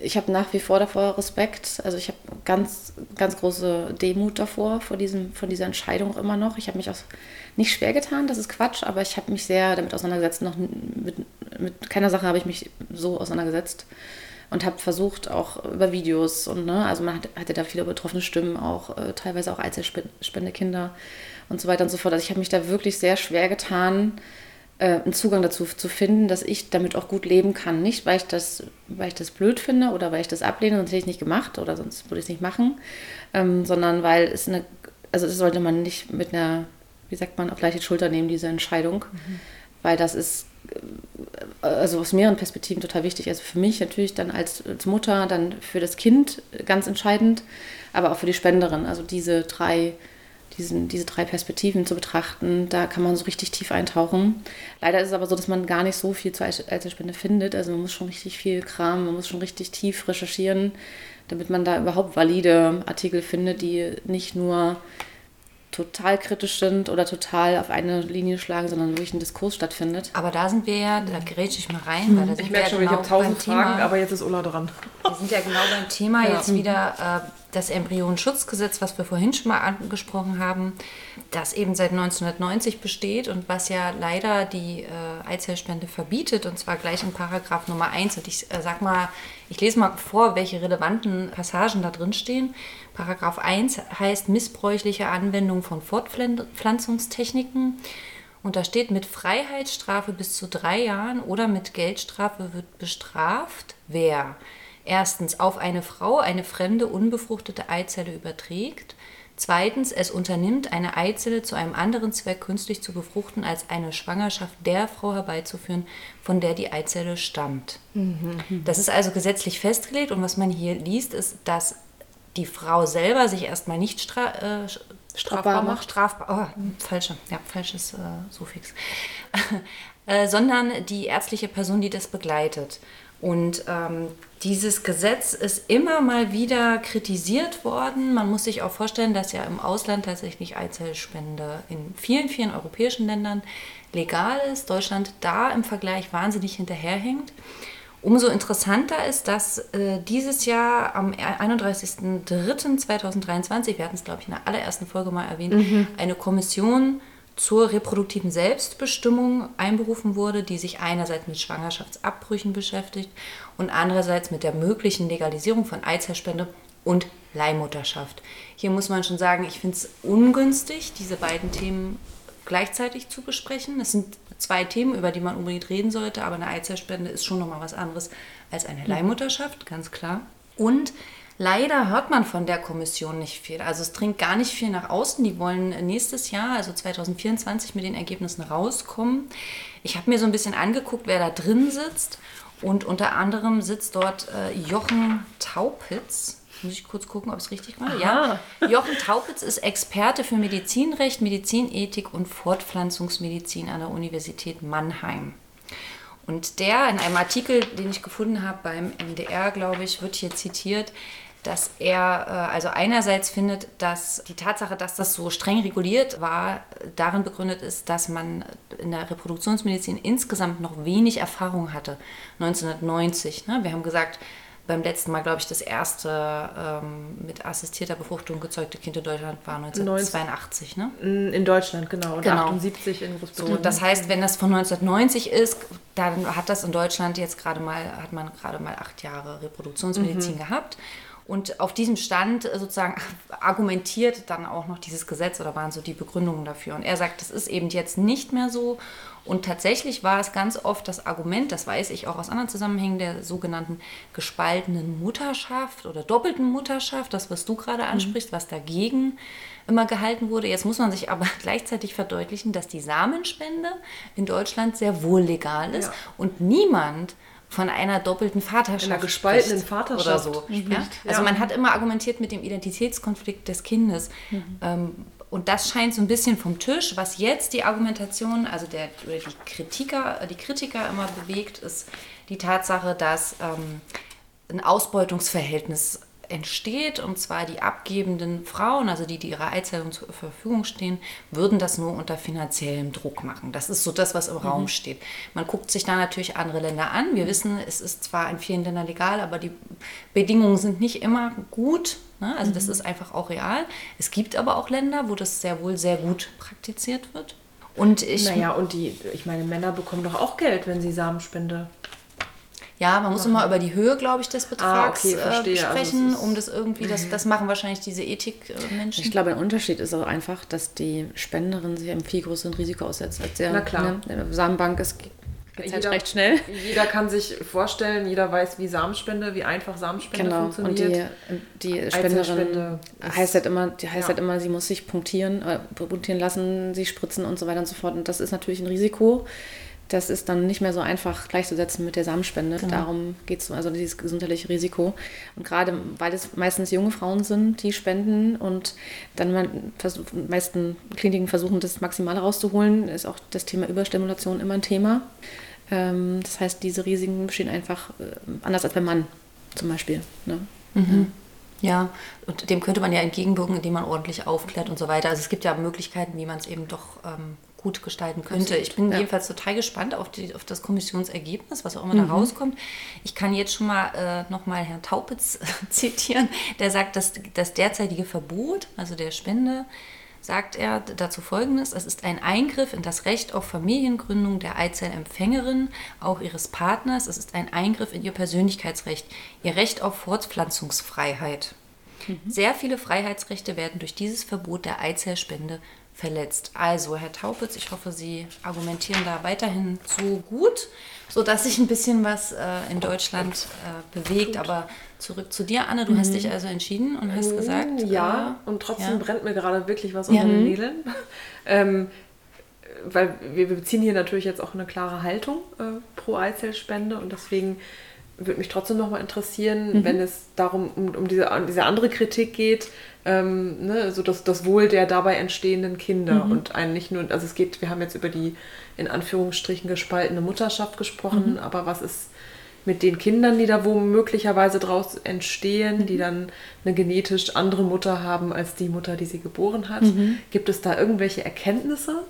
ich habe nach wie vor davor Respekt. Also ich habe ganz, ganz große Demut davor, vor, diesem, vor dieser Entscheidung immer noch. Ich habe mich auch nicht schwer getan, das ist Quatsch, aber ich habe mich sehr damit auseinandergesetzt. Noch mit, mit keiner Sache habe ich mich so auseinandergesetzt und habe versucht, auch über Videos und, ne, also man hatte da viele betroffene Stimmen, auch äh, teilweise auch Einzelspendekinder und so weiter und so fort. Also ich habe mich da wirklich sehr schwer getan, äh, einen Zugang dazu zu finden, dass ich damit auch gut leben kann. Nicht, weil ich das, weil ich das blöd finde oder weil ich das ablehne, sonst hätte ich es nicht gemacht oder sonst würde ich es nicht machen, ähm, sondern weil es eine, also das sollte man nicht mit einer, wie sagt man, auf leichte Schulter nehmen, diese Entscheidung, mhm. weil das ist äh, also aus mehreren Perspektiven total wichtig. Also für mich natürlich dann als, als Mutter, dann für das Kind ganz entscheidend, aber auch für die Spenderin. Also diese drei diesen, diese drei Perspektiven zu betrachten. Da kann man so richtig tief eintauchen. Leider ist es aber so, dass man gar nicht so viel zur Einzelspende findet. Also man muss schon richtig viel Kram, man muss schon richtig tief recherchieren, damit man da überhaupt valide Artikel findet, die nicht nur total kritisch sind oder total auf eine Linie schlagen, sondern wirklich ein Diskurs stattfindet. Aber da sind wir ja, da grätsche ich mal rein, weil da sind ich merke schon, genau ich habe tausend Fragen, Thema, aber jetzt ist Ulla dran. Wir sind ja genau beim Thema ja. jetzt wieder äh, das Embryonenschutzgesetz, was wir vorhin schon mal angesprochen haben, das eben seit 1990 besteht und was ja leider die äh, Eizellspende verbietet, und zwar gleich in Paragraph Nummer 1. Und ich äh, sag mal, ich lese mal vor, welche relevanten Passagen da drin stehen. Paragraph 1 heißt missbräuchliche Anwendung von Fortpflanzungstechniken. Und da steht, mit Freiheitsstrafe bis zu drei Jahren oder mit Geldstrafe wird bestraft, wer erstens auf eine Frau eine fremde unbefruchtete Eizelle überträgt, zweitens es unternimmt, eine Eizelle zu einem anderen Zweck künstlich zu befruchten, als eine Schwangerschaft der Frau herbeizuführen, von der die Eizelle stammt. Mhm. Das ist also gesetzlich festgelegt und was man hier liest, ist, dass die Frau selber sich erstmal nicht stra äh, strafbar macht. Strafbar, oh, falsche, ja, falsches äh, Suffix. *laughs* äh, sondern die ärztliche Person, die das begleitet. Und ähm, dieses Gesetz ist immer mal wieder kritisiert worden. Man muss sich auch vorstellen, dass ja im Ausland tatsächlich Eizellspende in vielen, vielen europäischen Ländern legal ist. Deutschland da im Vergleich wahnsinnig hinterherhängt. Umso interessanter ist, dass äh, dieses Jahr am 31.03.2023, wir hatten es glaube ich in der allerersten Folge mal erwähnt, mhm. eine Kommission zur reproduktiven Selbstbestimmung einberufen wurde, die sich einerseits mit Schwangerschaftsabbrüchen beschäftigt und andererseits mit der möglichen Legalisierung von Eizellspende und Leihmutterschaft. Hier muss man schon sagen, ich finde es ungünstig, diese beiden Themen gleichzeitig zu besprechen. Es sind zwei Themen, über die man unbedingt reden sollte, aber eine Eizellspende ist schon nochmal was anderes als eine Leihmutterschaft, ganz klar. Und leider hört man von der Kommission nicht viel. Also es dringt gar nicht viel nach außen. Die wollen nächstes Jahr, also 2024, mit den Ergebnissen rauskommen. Ich habe mir so ein bisschen angeguckt, wer da drin sitzt. Und unter anderem sitzt dort äh, Jochen Taupitz. Muss ich kurz gucken, ob es richtig war? Ja. *laughs* Jochen Taupitz ist Experte für Medizinrecht, Medizinethik und Fortpflanzungsmedizin an der Universität Mannheim. Und der in einem Artikel, den ich gefunden habe beim MDR, glaube ich, wird hier zitiert, dass er äh, also einerseits findet, dass die Tatsache, dass das so streng reguliert war, darin begründet ist, dass man in der Reproduktionsmedizin insgesamt noch wenig Erfahrung hatte. 1990. Ne? Wir haben gesagt, beim letzten Mal, glaube ich, das erste ähm, mit assistierter Befruchtung gezeugte Kind in Deutschland war 1982, ne? In Deutschland, genau. Und genau. 78 in Großbritannien. So, das heißt, wenn das von 1990 ist, dann hat das in Deutschland jetzt gerade mal, hat man gerade mal acht Jahre Reproduktionsmedizin mhm. gehabt. Und auf diesem Stand sozusagen *laughs* argumentiert dann auch noch dieses Gesetz oder waren so die Begründungen dafür. Und er sagt, das ist eben jetzt nicht mehr so. Und tatsächlich war es ganz oft das Argument, das weiß ich auch aus anderen Zusammenhängen, der sogenannten gespaltenen Mutterschaft oder doppelten Mutterschaft, das, was du gerade mhm. ansprichst, mhm. was dagegen immer gehalten wurde. Jetzt muss man sich aber *laughs* gleichzeitig verdeutlichen, dass die Samenspende in Deutschland sehr wohl legal ist ja. und niemand von einer doppelten Vaterschaft. Einer gespaltenen Vaterschaft. Oder so. Ja? Also man hat immer argumentiert mit dem Identitätskonflikt des Kindes. Mhm. Ähm, und das scheint so ein bisschen vom Tisch. Was jetzt die Argumentation, also der, oder die Kritiker, die Kritiker immer bewegt, ist die Tatsache, dass ähm, ein Ausbeutungsverhältnis entsteht, und zwar die abgebenden Frauen, also die, die ihre Eizellen zur Verfügung stehen, würden das nur unter finanziellem Druck machen. Das ist so das, was im mhm. Raum steht. Man guckt sich da natürlich andere Länder an. Wir wissen, es ist zwar in vielen Ländern legal, aber die Bedingungen sind nicht immer gut. Ne? Also mhm. das ist einfach auch real. Es gibt aber auch Länder, wo das sehr wohl sehr gut praktiziert wird. Und ich. Naja, und die, ich meine, Männer bekommen doch auch Geld, wenn sie Samenspende ja, man muss immer über die Höhe, glaube ich, des Betrags ah, okay, äh, also sprechen, also um das irgendwie, das, das machen wahrscheinlich diese Ethikmenschen. Ich glaube, ein Unterschied ist auch einfach, dass die Spenderin sich einem viel größeren Risiko aussetzt als der, Na klar. Ne, Samenbank ist Geht halt recht schnell. Jeder kann sich vorstellen, jeder weiß, wie Samenspende, wie einfach Samenspende genau. funktioniert. Und die, die Spenderin heißt halt immer, die heißt ja. halt immer, sie muss sich punktieren, äh, punktieren lassen, sie spritzen und so weiter und so fort. Und das ist natürlich ein Risiko das ist dann nicht mehr so einfach gleichzusetzen mit der Samenspende. Genau. Darum geht es, also dieses gesundheitliche Risiko. Und gerade weil es meistens junge Frauen sind, die spenden und dann man versucht, meisten Kliniken versuchen, das Maximale rauszuholen, ist auch das Thema Überstimulation immer ein Thema. Ähm, das heißt, diese Risiken bestehen einfach äh, anders als beim Mann zum Beispiel. Ne? Mhm. Ja, und dem könnte man ja entgegenwirken, indem man ordentlich aufklärt und so weiter. Also es gibt ja Möglichkeiten, wie man es eben doch ähm, gut gestalten könnte. Ich bin ja. jedenfalls total gespannt auf, die, auf das Kommissionsergebnis, was auch immer mhm. da rauskommt. Ich kann jetzt schon mal äh, nochmal Herrn Taupitz *laughs* zitieren, der sagt, dass das derzeitige Verbot, also der Spende, sagt er dazu folgendes: Es ist ein Eingriff in das Recht auf Familiengründung der Eizellempfängerin, auch ihres Partners. Es ist ein Eingriff in ihr Persönlichkeitsrecht, ihr Recht auf Fortpflanzungsfreiheit. Mhm. Sehr viele Freiheitsrechte werden durch dieses Verbot der Eizellspende verletzt. Also, Herr Taupitz, ich hoffe, Sie argumentieren da weiterhin so gut, sodass sich ein bisschen was äh, in Deutschland äh, bewegt. Aber zurück zu dir, Anne. Du mhm. hast dich also entschieden und hast gesagt. Ja, äh, und trotzdem ja. brennt mir gerade wirklich was unter den mhm. Nägeln. *laughs* ähm, weil wir beziehen hier natürlich jetzt auch eine klare Haltung äh, pro Eizellspende und deswegen würde mich trotzdem nochmal interessieren, mhm. wenn es darum um, um diese, um diese andere Kritik geht, ähm, ne, so das, das Wohl der dabei entstehenden Kinder mhm. und ein nicht nur, also es geht, wir haben jetzt über die in Anführungsstrichen gespaltene Mutterschaft gesprochen, mhm. aber was ist mit den Kindern, die da wo möglicherweise draus entstehen, mhm. die dann eine genetisch andere Mutter haben als die Mutter, die sie geboren hat? Mhm. Gibt es da irgendwelche Erkenntnisse,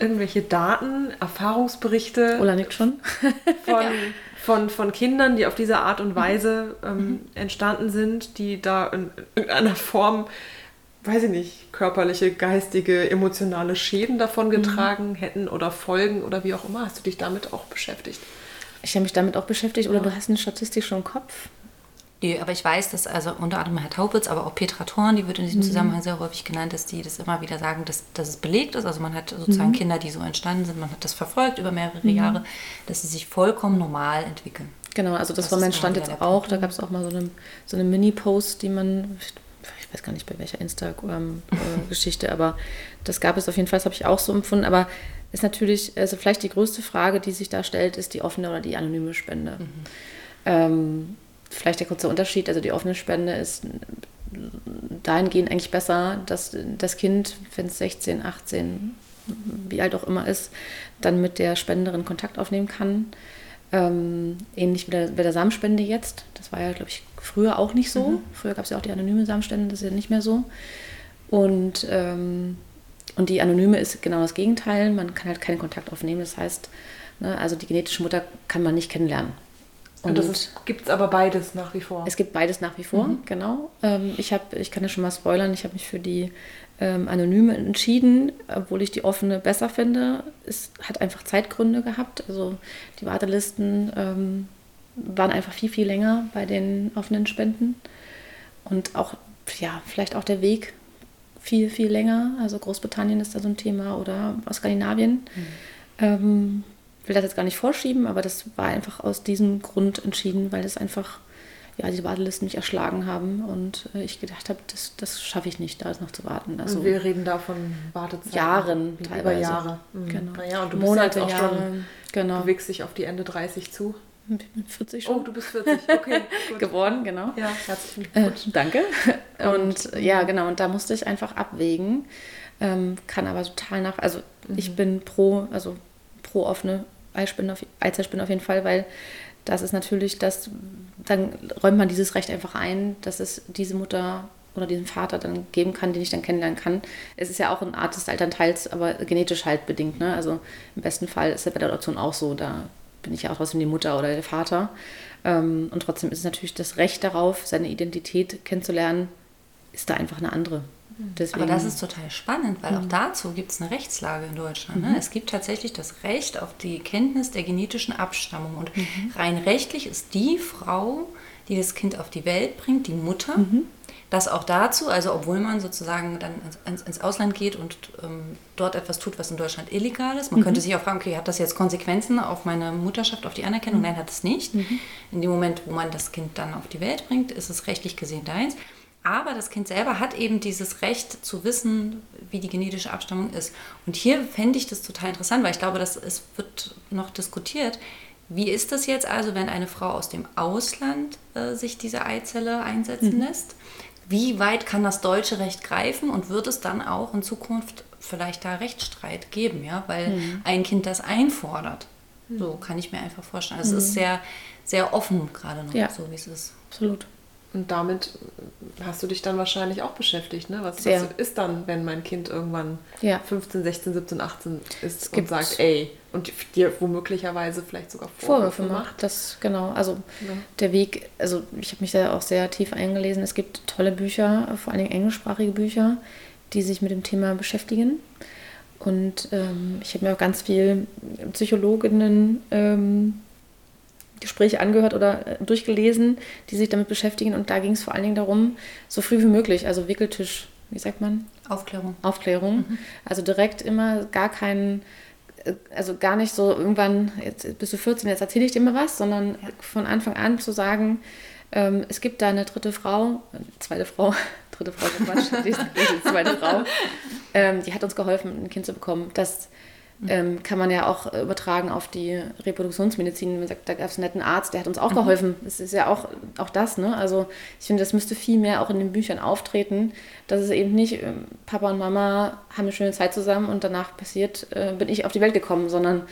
irgendwelche Daten, Erfahrungsberichte? Oder nicht schon? von, *laughs* ja von, von Kindern, die auf diese Art und Weise ähm, mhm. entstanden sind, die da in irgendeiner Form, weiß ich nicht, körperliche, geistige, emotionale Schäden davon mhm. getragen mhm. hätten oder Folgen oder wie auch immer. Hast du dich damit auch beschäftigt? Ich habe mich damit auch beschäftigt oder ja. du hast eine Statistik schon im Kopf? Nee, aber ich weiß, dass also unter anderem Herr Taubitz, aber auch Petra Thorn, die wird in diesem mhm. Zusammenhang sehr häufig genannt, dass die das immer wieder sagen, dass, dass es belegt ist. Also man hat sozusagen mhm. Kinder, die so entstanden sind, man hat das verfolgt über mehrere mhm. Jahre, dass sie sich vollkommen normal entwickeln. Genau, also das, das war mein Stand jetzt auch. Da gab es auch mal so eine, so eine Mini-Post, die man, ich weiß gar nicht bei welcher Instagram-Geschichte, äh, *laughs* aber das gab es auf jeden Fall, das habe ich auch so empfunden. Aber ist natürlich, also vielleicht die größte Frage, die sich da stellt, ist die offene oder die anonyme Spende. Mhm. Ähm, vielleicht der kurze Unterschied, also die offene Spende ist dahingehend eigentlich besser, dass das Kind, wenn es 16, 18, wie alt auch immer ist, dann mit der Spenderin Kontakt aufnehmen kann. Ähm, ähnlich wie der, bei der Samenspende jetzt. Das war ja, glaube ich, früher auch nicht so. Mhm. Früher gab es ja auch die anonyme Samenspende, das ist ja nicht mehr so. Und, ähm, und die anonyme ist genau das Gegenteil. Man kann halt keinen Kontakt aufnehmen. Das heißt, ne, also die genetische Mutter kann man nicht kennenlernen. Und, und das gibt es aber beides nach wie vor. Es gibt beides nach wie vor, mhm. genau. Ähm, ich, hab, ich kann ja schon mal spoilern, ich habe mich für die ähm, Anonyme entschieden, obwohl ich die offene besser finde. Es hat einfach Zeitgründe gehabt. Also die Wartelisten ähm, waren einfach viel, viel länger bei den offenen Spenden. Und auch, ja, vielleicht auch der Weg viel, viel länger. Also Großbritannien ist da so ein Thema oder Skandinavien. Mhm. Will das jetzt gar nicht vorschieben, aber das war einfach aus diesem Grund entschieden, weil das einfach, ja, diese Wartelisten mich erschlagen haben und äh, ich gedacht habe, das, das schaffe ich nicht, da noch zu warten. Also und wir reden da von Wartezeiten. Jahren, teilweise. Über Jahre. Mhm. Genau. Naja, und du Monate, bist auch Jahre. Schon, genau. bewegst dich auf die Ende 30 zu. Ich bin 40 schon. Oh, du bist 40, okay. *laughs* geworden, genau. Ja, herzlichen äh, Glückwunsch. Äh, danke. *laughs* Und, und ja, genau, und da musste ich einfach abwägen. Ähm, kann aber total nach, also mhm. ich bin pro, also pro offene Eizspende auf, Eizellspende auf jeden Fall, weil das ist natürlich das, dann räumt man dieses Recht einfach ein, dass es diese Mutter oder diesen Vater dann geben kann, den ich dann kennenlernen kann. Es ist ja auch eine Art des Elternteils, aber genetisch halt bedingt. Ne? Also im besten Fall ist es bei der Adoption auch so. Da bin ich ja auch trotzdem die Mutter oder der Vater. Ähm, und trotzdem ist es natürlich das Recht darauf, seine Identität kennenzulernen, ist da einfach eine andere. Deswegen. Aber das ist total spannend, weil auch mhm. dazu gibt es eine Rechtslage in Deutschland. Ne? Mhm. Es gibt tatsächlich das Recht auf die Kenntnis der genetischen Abstammung. Und mhm. rein rechtlich ist die Frau, die das Kind auf die Welt bringt, die Mutter. Mhm. Das auch dazu, also obwohl man sozusagen dann ins, ins Ausland geht und ähm, dort etwas tut, was in Deutschland illegal ist. Man mhm. könnte sich auch fragen, okay, hat das jetzt Konsequenzen auf meine Mutterschaft, auf die Anerkennung? Nein, hat es nicht. In dem Moment, wo man das Kind dann auf die Welt bringt, ist es rechtlich gesehen deins. Aber das Kind selber hat eben dieses Recht zu wissen, wie die genetische Abstammung ist. Und hier fände ich das total interessant, weil ich glaube, dass es wird noch diskutiert. Wie ist das jetzt also, wenn eine Frau aus dem Ausland äh, sich diese Eizelle einsetzen mhm. lässt? Wie weit kann das deutsche Recht greifen und wird es dann auch in Zukunft vielleicht da Rechtsstreit geben, ja, weil mhm. ein Kind das einfordert? So kann ich mir einfach vorstellen. Also es ist mhm. sehr, sehr offen gerade noch, ja. so wie es ist. Absolut. Und damit hast du dich dann wahrscheinlich auch beschäftigt, ne? Was, was ist dann, wenn mein Kind irgendwann ja. 15, 16, 17, 18 ist es und sagt, ey, und dir womöglicherweise vielleicht sogar Vorwürfe, Vorwürfe macht? Das, genau, also ja. der Weg, also ich habe mich da auch sehr tief eingelesen. Es gibt tolle Bücher, vor allem englischsprachige Bücher, die sich mit dem Thema beschäftigen. Und ähm, ich habe mir auch ganz viel Psychologinnen ähm, Gespräche angehört oder äh, durchgelesen, die sich damit beschäftigen. Und da ging es vor allen Dingen darum, so früh wie möglich, also Wickeltisch, wie sagt man? Aufklärung. Aufklärung. Mhm. Also direkt immer gar keinen, äh, also gar nicht so irgendwann, jetzt bist du 14, jetzt erzähle ich dir mal was, sondern ja. von Anfang an zu sagen, ähm, es gibt da eine dritte Frau, eine zweite Frau, *laughs* dritte Frau, Quatsch, die, *laughs* die zweite Frau, *laughs* ähm, die hat uns geholfen, ein Kind zu bekommen. Das ähm, kann man ja auch übertragen auf die Reproduktionsmedizin. Man sagt, da gab es einen netten Arzt, der hat uns auch mhm. geholfen. Das ist ja auch, auch das, ne? Also ich finde, das müsste viel mehr auch in den Büchern auftreten, dass es eben nicht, ähm, Papa und Mama haben eine schöne Zeit zusammen und danach passiert, äh, bin ich auf die Welt gekommen, sondern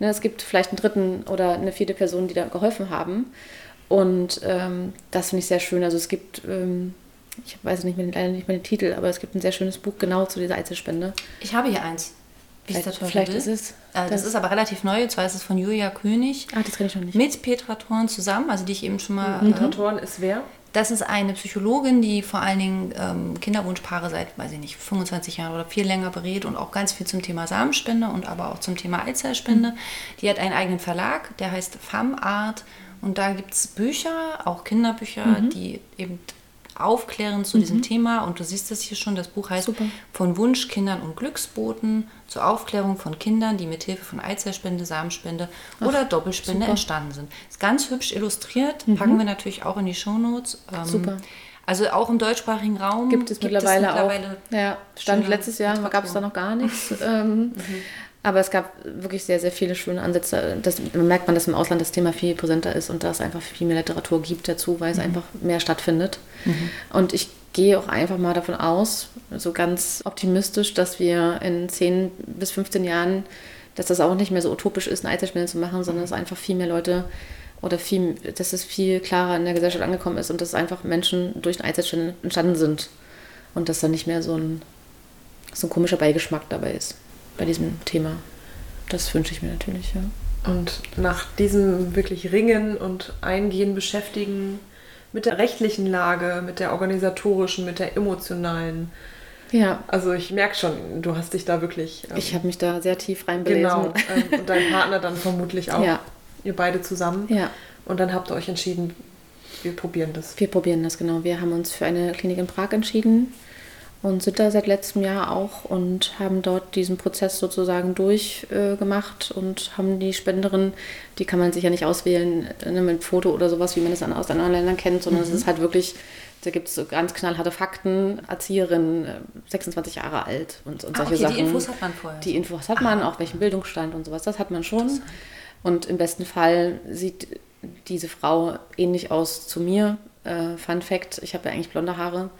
ne, es gibt vielleicht einen dritten oder eine vierte Person, die da geholfen haben. Und ähm, das finde ich sehr schön. Also es gibt ähm, ich weiß nicht mehr, leider nicht mehr den Titel, aber es gibt ein sehr schönes Buch genau zu dieser Einzelspende. Ich habe hier eins. Wie vielleicht, ist vielleicht ist es. Äh, das, das, ist aber relativ neu. Und zwar ist es von Julia König. Ah, das kenne ich noch nicht. Mit Petra Thorn zusammen, also die ich eben schon mal. Mhm. Petra Thorn ist wer? Das ist eine Psychologin, die vor allen Dingen ähm, Kinderwunschpaare seit, weiß ich nicht, 25 Jahren oder viel länger berät und auch ganz viel zum Thema Samenspende und aber auch zum Thema Eizellspende. Mhm. Die hat einen eigenen Verlag, der heißt FAMArt. Und da gibt es Bücher, auch Kinderbücher, mhm. die eben aufklären zu mhm. diesem Thema. Und du siehst es hier schon, das Buch heißt Super. Von Wunschkindern und Glücksboten zur Aufklärung von Kindern, die mit Hilfe von Eizellspende, Samenspende Ach, oder Doppelspende super. entstanden sind. Ist ganz hübsch illustriert, mhm. packen wir natürlich auch in die Shownotes. Ähm, super. Also auch im deutschsprachlich Raum gibt es gibt mittlerweile, es mittlerweile auch. Ja, stand letztes Jahr, gab es da noch gar nichts. *laughs* ähm, mhm. Aber es gab wirklich sehr, sehr viele schöne Ansätze. Das merkt man, dass im Ausland das Thema viel präsenter ist und dass es einfach viel mehr Literatur gibt dazu, weil es mhm. einfach mehr stattfindet. Mhm. Und ich gehe auch einfach mal davon aus, so ganz optimistisch, dass wir in 10 bis 15 Jahren, dass das auch nicht mehr so utopisch ist, eine Eizellspende zu machen, sondern dass einfach viel mehr Leute oder viel, dass es viel klarer in der Gesellschaft angekommen ist und dass einfach Menschen durch eine Eizellspende entstanden sind und dass da nicht mehr so ein, so ein komischer Beigeschmack dabei ist bei diesem Thema. Das wünsche ich mir natürlich, ja. Und nach diesem wirklich Ringen und Eingehen beschäftigen mit der rechtlichen Lage, mit der organisatorischen, mit der emotionalen. Ja. Also ich merke schon, du hast dich da wirklich. Ähm, ich habe mich da sehr tief reinbelesen. Genau. Ähm, und dein Partner dann vermutlich auch. Ja. Ihr beide zusammen. Ja. Und dann habt ihr euch entschieden, wir probieren das. Wir probieren das, genau. Wir haben uns für eine Klinik in Prag entschieden und sind da seit letztem Jahr auch und haben dort diesen Prozess sozusagen durchgemacht äh, und haben die Spenderin, die kann man sich ja nicht auswählen ne, mit Foto oder sowas, wie man es aus anderen Ländern kennt, sondern mhm. es ist halt wirklich, da gibt es so ganz knallharte Fakten, Erzieherin, 26 äh, Jahre alt und, und ah, solche okay, Sachen. Die Infos hat man vorher. Die Infos hat man, ah. auch welchen Bildungsstand und sowas, das hat man schon. Und im besten Fall sieht diese Frau ähnlich aus zu mir. Äh, Fun Fact, ich habe ja eigentlich blonde Haare.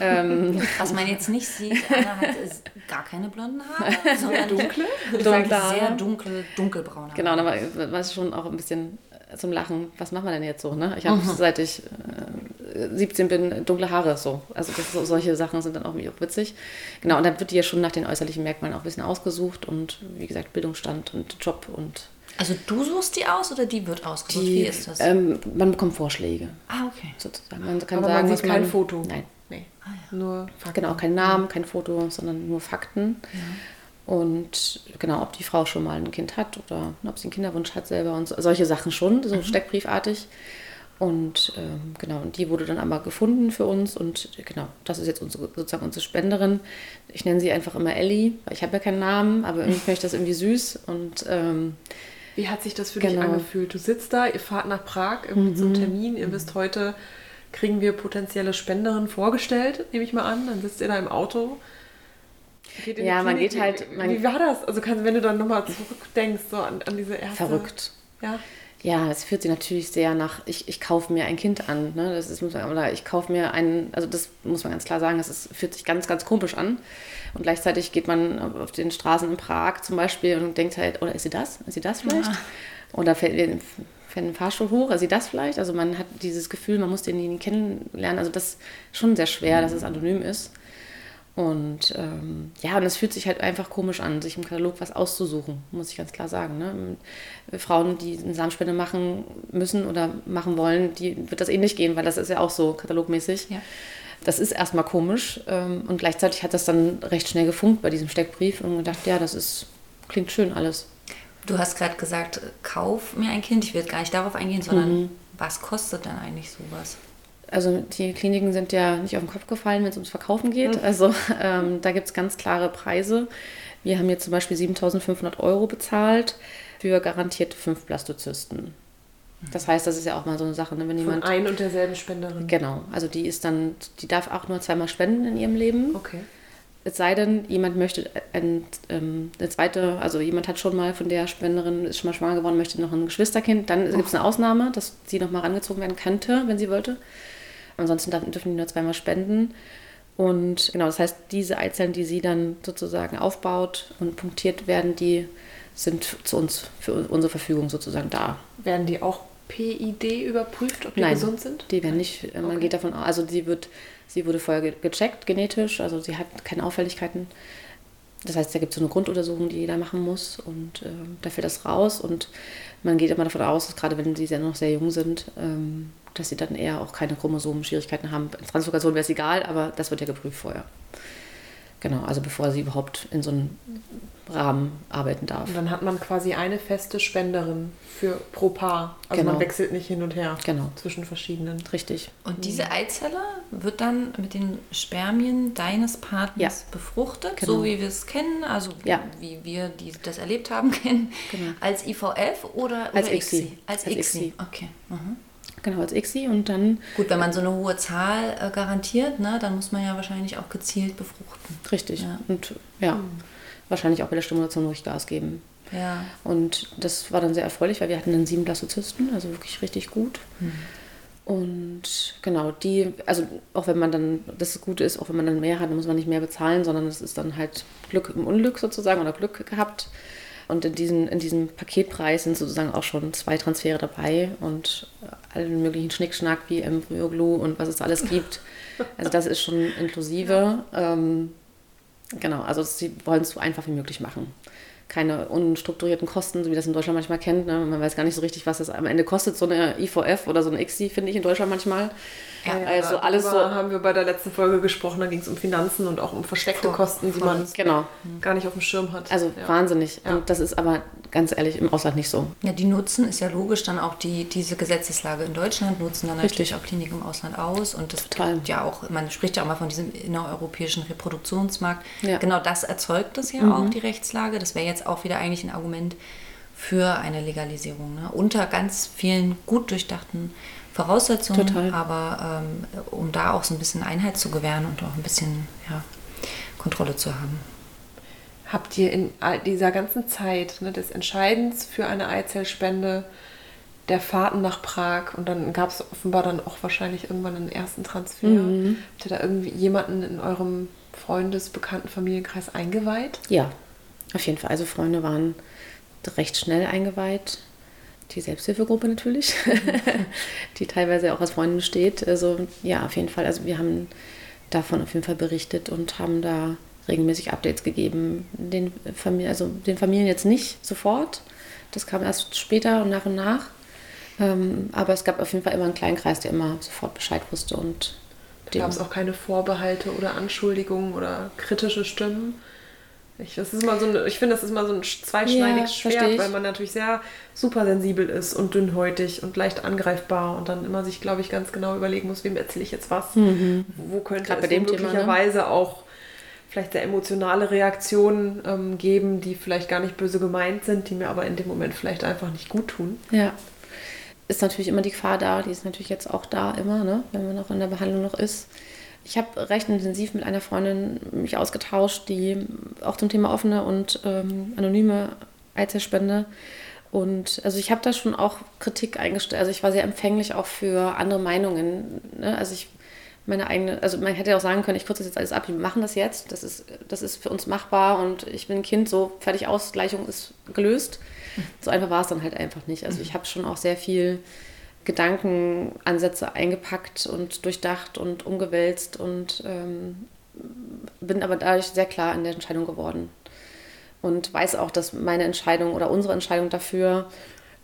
Ähm, Was man jetzt nicht sieht, Anna hat ist gar keine blonden Haare, *laughs* sondern dunkle, *laughs* dunkle sehr dunkel, dunkelbraune Haare. Genau, aber war es schon auch ein bisschen zum Lachen. Was machen wir denn jetzt so? Ne? Ich habe mhm. seit ich äh, 17 bin dunkle Haare so. Also das, so, solche Sachen sind dann auch, auch witzig. Genau, und dann wird die ja schon nach den äußerlichen Merkmalen auch ein bisschen ausgesucht und wie gesagt Bildungsstand und Job und also du suchst die aus oder die wird ausgesucht? Die, Wie ist das? Ähm, man bekommt Vorschläge. Ah, okay. Sozusagen. Man kann Aber sagen, man sieht kein man, Foto. Nein. Ah, ja. Nur Fakten. Genau, kein Namen, kein Foto, sondern nur Fakten. Ja. Und genau, ob die Frau schon mal ein Kind hat oder ob sie einen Kinderwunsch hat selber und so, solche Sachen schon, so mhm. steckbriefartig. Und ähm, genau, und die wurde dann einmal gefunden für uns und genau, das ist jetzt unsere, sozusagen unsere Spenderin. Ich nenne sie einfach immer Ellie, weil ich habe ja keinen Namen, aber irgendwie finde ich das irgendwie süß und ähm, wie hat sich das für genau. dich angefühlt? Du sitzt da, ihr fahrt nach Prag irgendwie mhm. zum Termin, ihr wisst heute, kriegen wir potenzielle Spenderinnen vorgestellt, nehme ich mal an. Dann sitzt ihr da im Auto. ja, man geht halt. Man wie, war das? Also, kann, wenn du dann nochmal zurückdenkst, so an, an diese erste. Verrückt. Ja. Ja, es führt sich natürlich sehr nach, ich, ich kaufe mir ein Kind an. Ne? Das ist, oder ich kaufe mir einen, also das muss man ganz klar sagen, es fühlt sich ganz, ganz komisch an. Und gleichzeitig geht man auf den Straßen in Prag zum Beispiel und denkt halt, oder ist sie das? Ist sie das vielleicht? Ja. Oder fällt, fährt ein Fahrstuhl hoch, ist sie das vielleicht? Also man hat dieses Gefühl, man muss denjenigen kennenlernen. Also das ist schon sehr schwer, dass es anonym ist. Und ähm, ja, und es fühlt sich halt einfach komisch an, sich im Katalog was auszusuchen, muss ich ganz klar sagen. Ne? Frauen, die eine Samenspende machen müssen oder machen wollen, die wird das eh nicht gehen, weil das ist ja auch so katalogmäßig. Ja. Das ist erstmal komisch. Ähm, und gleichzeitig hat das dann recht schnell gefunkt bei diesem Steckbrief und gedacht, ja, das ist, klingt schön alles. Du hast gerade gesagt, kauf mir ein Kind. Ich will gar nicht darauf eingehen, sondern mhm. was kostet denn eigentlich sowas? Also die Kliniken sind ja nicht auf den Kopf gefallen, wenn es ums Verkaufen geht. Mhm. Also ähm, da gibt es ganz klare Preise. Wir haben jetzt zum Beispiel 7.500 Euro bezahlt für garantiert fünf Blastozysten. Das heißt, das ist ja auch mal so eine Sache, ne? wenn jemand. Von ein und derselben Spenderin. Genau. Also die ist dann, die darf auch nur zweimal spenden in ihrem Leben. Okay. Es sei denn, jemand möchte ein, ähm, eine zweite, also jemand hat schon mal von der Spenderin, ist schon mal schwanger geworden, möchte noch ein Geschwisterkind, dann gibt es eine Ausnahme, dass sie noch mal rangezogen werden könnte, wenn sie wollte. Ansonsten dürfen die nur zweimal spenden. Und genau, das heißt, diese Eizellen, die sie dann sozusagen aufbaut und punktiert werden, die sind zu uns, für unsere Verfügung sozusagen da. Werden die auch PID überprüft, ob die Nein, gesund sind? Die werden nicht, man okay. geht davon aus, also sie wird, sie wurde vorher gecheckt genetisch, also sie hat keine Auffälligkeiten. Das heißt, da gibt es so eine Grunduntersuchung, die jeder machen muss und äh, da fällt das raus und man geht immer davon aus, dass gerade wenn sie noch sehr jung sind, ähm, dass sie dann eher auch keine Chromosomenschwierigkeiten haben. Translokation wäre es egal, aber das wird ja geprüft vorher. Genau, also bevor sie überhaupt in so einem Rahmen arbeiten darf. Und dann hat man quasi eine feste Spenderin für pro Paar. Also genau. man wechselt nicht hin und her genau. zwischen verschiedenen. Richtig. Und diese Eizelle wird dann mit den Spermien deines Partners ja. befruchtet, genau. so wie wir es kennen, also ja. wie wir die, das erlebt haben, *laughs* kennen, genau. als IVF oder, als oder ICSI. Als, als ICSI. Okay. Mhm. Genau, als ICSI und dann. Gut, wenn man so eine hohe Zahl äh, garantiert, ne, dann muss man ja wahrscheinlich auch gezielt befruchten. Richtig. Ja. Und ja, mhm. Wahrscheinlich auch bei der Stimulation ruhig Gas geben. Ja. Und das war dann sehr erfreulich, weil wir hatten dann sieben Blastozysten, also wirklich richtig gut. Mhm. Und genau, die, also auch wenn man dann, das Gute ist, auch wenn man dann mehr hat, dann muss man nicht mehr bezahlen, sondern es ist dann halt Glück im Unglück sozusagen oder Glück gehabt. Und in, diesen, in diesem Paketpreis sind sozusagen auch schon zwei Transfere dabei und allen möglichen Schnickschnack wie Embryo-Glue und was es alles gibt. Also das ist schon inklusive. Ähm, genau, also sie wollen es so einfach wie möglich machen keine unstrukturierten Kosten, so wie das in Deutschland manchmal kennt. Ne? Man weiß gar nicht so richtig, was das am Ende kostet, so eine IVF oder so eine ICSI, finde ich in Deutschland manchmal. Ja, also alles so. haben wir bei der letzten Folge gesprochen, da ging es um Finanzen und auch um versteckte Vor, Kosten, die man genau. gar nicht auf dem Schirm hat. Also ja. wahnsinnig. Ja. Und das ist aber ganz ehrlich im Ausland nicht so. Ja, die nutzen, ist ja logisch, dann auch die, diese Gesetzeslage in Deutschland, nutzen dann Richtig. natürlich auch Kliniken im Ausland aus. Und das Total. ja auch, man spricht ja auch mal von diesem innereuropäischen Reproduktionsmarkt. Genau das erzeugt das ja mhm. auch, die Rechtslage. Das wäre jetzt auch wieder eigentlich ein Argument für eine Legalisierung. Ne? Unter ganz vielen gut durchdachten Voraussetzungen, Total. aber ähm, um da auch so ein bisschen Einheit zu gewähren und auch ein bisschen ja, Kontrolle zu haben. Habt ihr in dieser ganzen Zeit ne, des Entscheidens für eine Eizellspende der Fahrten nach Prag und dann gab es offenbar dann auch wahrscheinlich irgendwann einen ersten Transfer. Mhm. Habt ihr da irgendwie jemanden in eurem Freundes-, Bekannten-, Familienkreis eingeweiht? Ja, auf jeden Fall. Also Freunde waren recht schnell eingeweiht. Die Selbsthilfegruppe natürlich, *laughs* die teilweise auch als Freundin steht. Also ja, auf jeden Fall. Also wir haben davon auf jeden Fall berichtet und haben da regelmäßig Updates gegeben. Den, Familie, also den Familien jetzt nicht sofort. Das kam erst später und nach und nach. Ähm, aber es gab auf jeden Fall immer einen kleinen Kreis, der immer sofort Bescheid wusste und gab es auch keine Vorbehalte oder Anschuldigungen oder kritische Stimmen. Ich, das ist immer so ein, ich finde, das ist immer so ein zweischneidiges ja, Schwert, weil man natürlich sehr supersensibel ist und dünnhäutig und leicht angreifbar und dann immer sich, glaube ich, ganz genau überlegen muss, wem erzähle ich jetzt was. Mhm. Wo könnte Gerade es möglicherweise ne? auch vielleicht sehr emotionale Reaktionen ähm, geben, die vielleicht gar nicht böse gemeint sind, die mir aber in dem Moment vielleicht einfach nicht gut tun. Ja. Ist natürlich immer die Gefahr da, die ist natürlich jetzt auch da immer, ne? wenn man noch in der Behandlung noch ist. Ich habe recht intensiv mit einer Freundin mich ausgetauscht, die auch zum Thema offene und ähm, anonyme Eizellspende. Und also ich habe da schon auch Kritik eingestellt. Also ich war sehr empfänglich auch für andere Meinungen. Ne? Also ich meine eigene, also man hätte auch sagen können, ich kürze das jetzt alles ab, wir machen das jetzt, das ist, das ist für uns machbar und ich bin ein Kind, so fertig aus, Gleichung ist gelöst. So einfach war es dann halt einfach nicht. Also ich habe schon auch sehr viel Gedankenansätze eingepackt und durchdacht und umgewälzt und ähm, bin aber dadurch sehr klar in der Entscheidung geworden. Und weiß auch, dass meine Entscheidung oder unsere Entscheidung dafür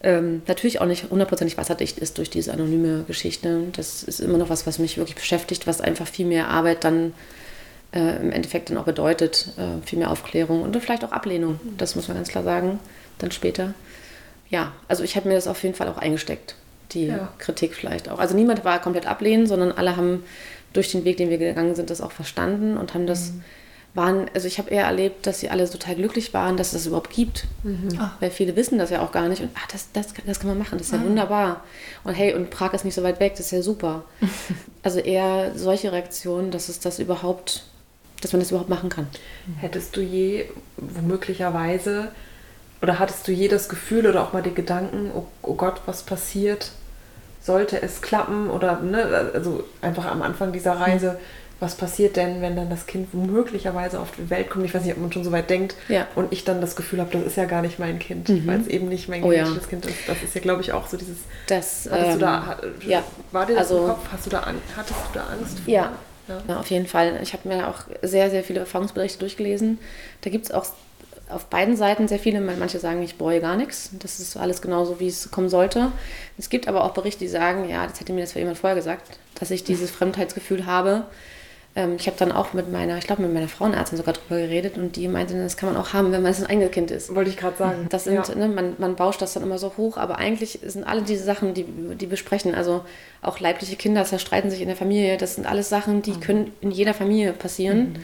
ähm, natürlich auch nicht hundertprozentig wasserdicht ist durch diese anonyme Geschichte. Das ist immer noch was, was mich wirklich beschäftigt, was einfach viel mehr Arbeit dann äh, im Endeffekt dann auch bedeutet. Äh, viel mehr Aufklärung und vielleicht auch Ablehnung. Das muss man ganz klar sagen, dann später. Ja, also ich habe mir das auf jeden Fall auch eingesteckt die ja. Kritik vielleicht auch. Also niemand war komplett ablehnend, sondern alle haben durch den Weg, den wir gegangen sind, das auch verstanden und haben das, mhm. waren, also ich habe eher erlebt, dass sie alle total glücklich waren, dass es das überhaupt gibt. Mhm. Weil viele wissen das ja auch gar nicht und ach, das, das, das kann man machen, das ist ja ah. wunderbar. Und hey, und Prag ist nicht so weit weg, das ist ja super. *laughs* also eher solche Reaktionen, dass es das überhaupt, dass man das überhaupt machen kann. Hättest du je womöglicherweise oder hattest du je das Gefühl oder auch mal die Gedanken, oh, oh Gott, was passiert? Sollte es klappen? Oder ne, also einfach am Anfang dieser Reise, was passiert denn, wenn dann das Kind möglicherweise auf die Welt kommt? Ich weiß nicht, ob man schon so weit denkt ja. und ich dann das Gefühl habe, das ist ja gar nicht mein Kind, mhm. weil es eben nicht mein oh, genetisches ja. Kind ist. Das ist ja, glaube ich, auch so dieses. Das, hattest ähm, du da, ähm, ja. war dir das also, im Kopf? Hast du da, hattest du da Angst vor? Ja. Ja. auf jeden Fall. Ich habe mir auch sehr, sehr viele Erfahrungsberichte durchgelesen. Da gibt es auch auf beiden Seiten sehr viele. Manche sagen, ich bereue gar nichts. Das ist alles genauso, wie es kommen sollte. Es gibt aber auch Berichte, die sagen, ja, das hätte mir das für jemand vorher gesagt, dass ich dieses Fremdheitsgefühl habe. Ähm, ich habe dann auch mit meiner, ich glaube, mit meiner Frauenärztin sogar drüber geredet und die meinte, das kann man auch haben, wenn man ein Enkelkind ist. Wollte ich gerade sagen. Das sind, ja. ne, man, man bauscht das dann immer so hoch, aber eigentlich sind alle diese Sachen, die, die besprechen, also auch leibliche Kinder zerstreiten sich in der Familie, das sind alles Sachen, die mhm. können in jeder Familie passieren. Mhm.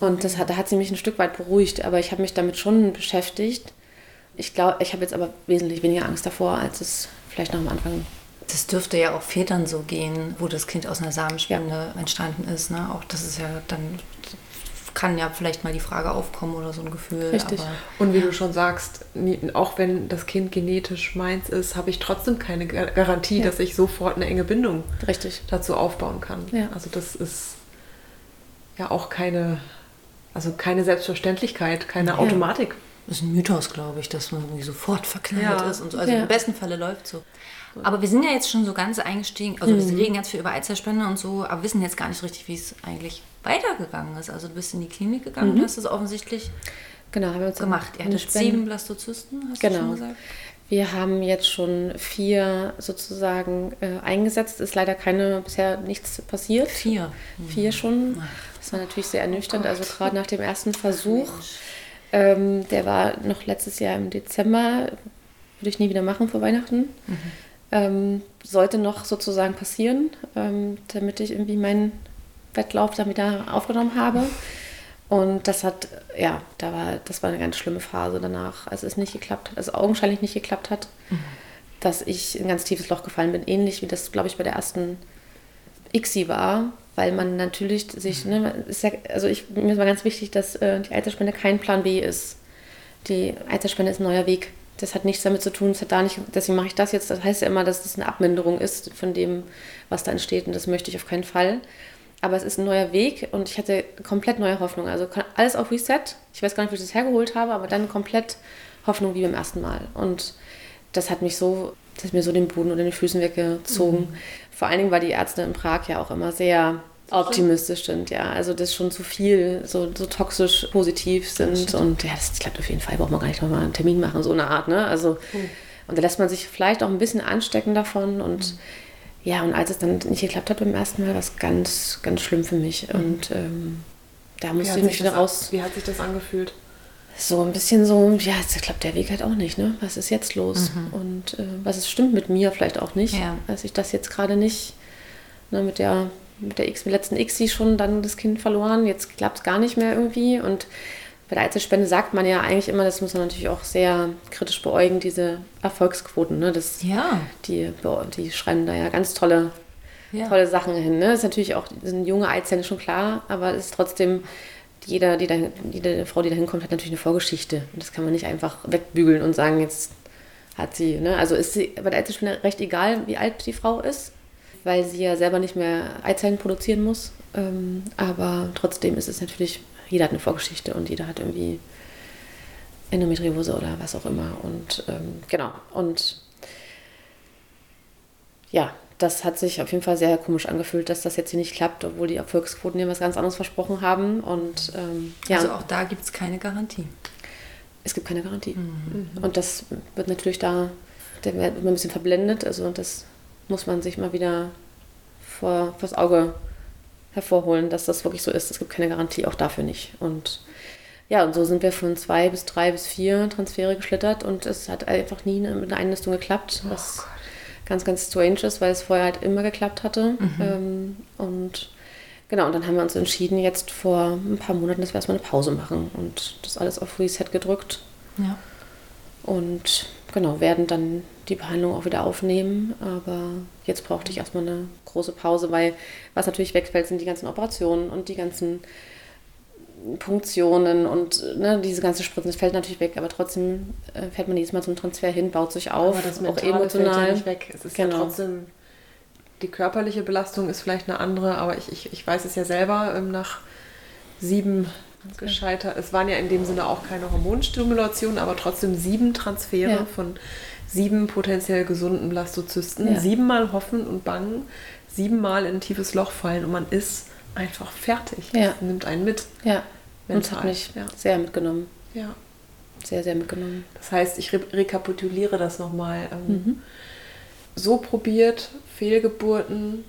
Und das hat, da hat sie mich ein Stück weit beruhigt, aber ich habe mich damit schon beschäftigt. Ich glaube, ich habe jetzt aber wesentlich weniger Angst davor, als es vielleicht noch am Anfang das dürfte ja auch Vätern so gehen, wo das Kind aus einer Samenspende ja. entstanden ist. Ne? Auch das ist ja dann kann ja vielleicht mal die Frage aufkommen oder so ein Gefühl. Richtig. und wie du schon sagst, auch wenn das Kind genetisch meins ist, habe ich trotzdem keine Garantie, ja. dass ich sofort eine enge Bindung Richtig. dazu aufbauen kann. Ja. Also das ist ja auch keine also keine Selbstverständlichkeit, keine ja. Automatik. Das ist ein Mythos, glaube ich, dass man irgendwie sofort verknallt ja. ist und so. Also ja. im besten Falle läuft so. Aber wir sind ja jetzt schon so ganz eingestiegen, also mhm. wir reden ganz viel über Eizellspende und so, aber wissen jetzt gar nicht richtig, wie es eigentlich weitergegangen ist. Also du bist in die Klinik gegangen mhm. und hast es offensichtlich genau, haben wir uns gemacht. Ihr hattet sieben Blastozysten, hast genau. du schon gesagt? Wir haben jetzt schon vier sozusagen äh, eingesetzt. Ist leider keine, bisher nichts passiert. Vier. Vier schon. Das war natürlich sehr ernüchternd. Oh also gerade nach dem ersten Versuch, ähm, der war noch letztes Jahr im Dezember, würde ich nie wieder machen vor Weihnachten. Mhm. Ähm, sollte noch sozusagen passieren, ähm, damit ich irgendwie meinen Wettlauf dann wieder aufgenommen habe. Und das hat, ja, da war, das war eine ganz schlimme Phase danach, als es nicht geklappt hat, also augenscheinlich nicht geklappt hat, mhm. dass ich in ein ganz tiefes Loch gefallen bin. Ähnlich wie das, glaube ich, bei der ersten ICSI war, weil man natürlich sich, ne, ja, also ich, mir ist mal ganz wichtig, dass äh, die Eizellspende kein Plan B ist. Die Eizellspende ist ein neuer Weg, das hat nichts damit zu tun, das hat da nicht, deswegen mache ich das jetzt. Das heißt ja immer, dass das eine Abminderung ist von dem, was da entsteht und das möchte ich auf keinen Fall. Aber es ist ein neuer Weg und ich hatte komplett neue Hoffnung. Also alles auf Reset. Ich weiß gar nicht, wie ich das hergeholt habe, aber dann komplett Hoffnung wie beim ersten Mal. Und das hat mich so, das hat mir so den Boden unter den Füßen weggezogen. Mhm. Vor allen Dingen, weil die Ärzte in Prag ja auch immer sehr optimistisch sind, ja. Also das schon zu viel, so, so toxisch positiv sind. Und ja, das klappt auf jeden Fall, braucht man gar nicht nochmal einen Termin machen, so eine Art, ne? Also, mhm. und da lässt man sich vielleicht auch ein bisschen anstecken davon und mhm ja, und als es dann nicht geklappt hat beim ersten Mal, war es ganz, ganz schlimm für mich. Mhm. Und ähm, da musste ich mich wieder raus. Wie hat sich das angefühlt? So ein bisschen so, ja, jetzt klappt der Weg halt auch nicht, ne? Was ist jetzt los? Mhm. Und äh, was ist, stimmt mit mir vielleicht auch nicht, ja. als ich das jetzt gerade nicht, ne, mit der, mit der X, mit letzten Xi schon dann das Kind verloren, jetzt klappt es gar nicht mehr irgendwie. Und bei der Einzelspende sagt man ja eigentlich immer, das muss man natürlich auch sehr kritisch beäugen, diese Erfolgsquoten. Ne? Das, ja. Die, die schreiben da ja ganz tolle, ja. tolle Sachen hin. Ne? Das ist natürlich auch, sind junge Eizellen schon klar, aber es ist trotzdem, jeder, die da, jede Frau, die da hinkommt, hat natürlich eine Vorgeschichte. Und das kann man nicht einfach wegbügeln und sagen, jetzt hat sie. Ne? Also ist sie bei der Einzelspende recht egal, wie alt die Frau ist, weil sie ja selber nicht mehr Eizellen produzieren muss. Ähm, aber trotzdem ist es natürlich jeder hat eine Vorgeschichte und jeder hat irgendwie Endometriose oder was auch immer. Und ähm, genau. Und ja, das hat sich auf jeden Fall sehr komisch angefühlt, dass das jetzt hier nicht klappt, obwohl die Erfolgsquoten hier was ganz anderes versprochen haben. Und, ähm, ja. Also auch da gibt es keine Garantie. Es gibt keine Garantie. Mhm. Und das wird natürlich da, da wird man ein bisschen verblendet. Also das muss man sich mal wieder vor, vors Auge hervorholen, dass das wirklich so ist. Es gibt keine Garantie auch dafür nicht. Und ja, und so sind wir von zwei bis drei bis vier Transfere geschlittert und es hat einfach nie mit einer Einlistung geklappt, oh ganz, ganz strange ist, weil es vorher halt immer geklappt hatte. Mhm. Ähm, und genau, und dann haben wir uns entschieden, jetzt vor ein paar Monaten, dass wir erstmal eine Pause machen und das alles auf Reset gedrückt. Ja. Und genau, werden dann die Behandlung auch wieder aufnehmen. Aber jetzt brauchte ich erstmal eine große Pause, weil was natürlich wegfällt, sind die ganzen Operationen und die ganzen Punktionen und ne, diese ganze Spritzen, das fällt natürlich weg, aber trotzdem äh, fährt man jedes Mal zum Transfer hin, baut sich auf, aber das auch emotional. Fällt ja nicht weg. Es ist genau. ja trotzdem, die körperliche Belastung ist vielleicht eine andere, aber ich, ich, ich weiß es ja selber ähm, nach sieben gescheitert. Es waren ja in dem Sinne auch keine Hormonstimulationen, aber trotzdem sieben Transfere ja. von sieben potenziell gesunden Blastozysten, ja. siebenmal hoffen und bangen, siebenmal in ein tiefes Loch fallen und man ist einfach fertig. Ja. Das nimmt einen mit. Ja. Mental. Und hat mich ja. sehr mitgenommen. Ja. Sehr, sehr mitgenommen. Das heißt, ich re rekapituliere das nochmal. Ähm, mhm. So probiert, Fehlgeburten,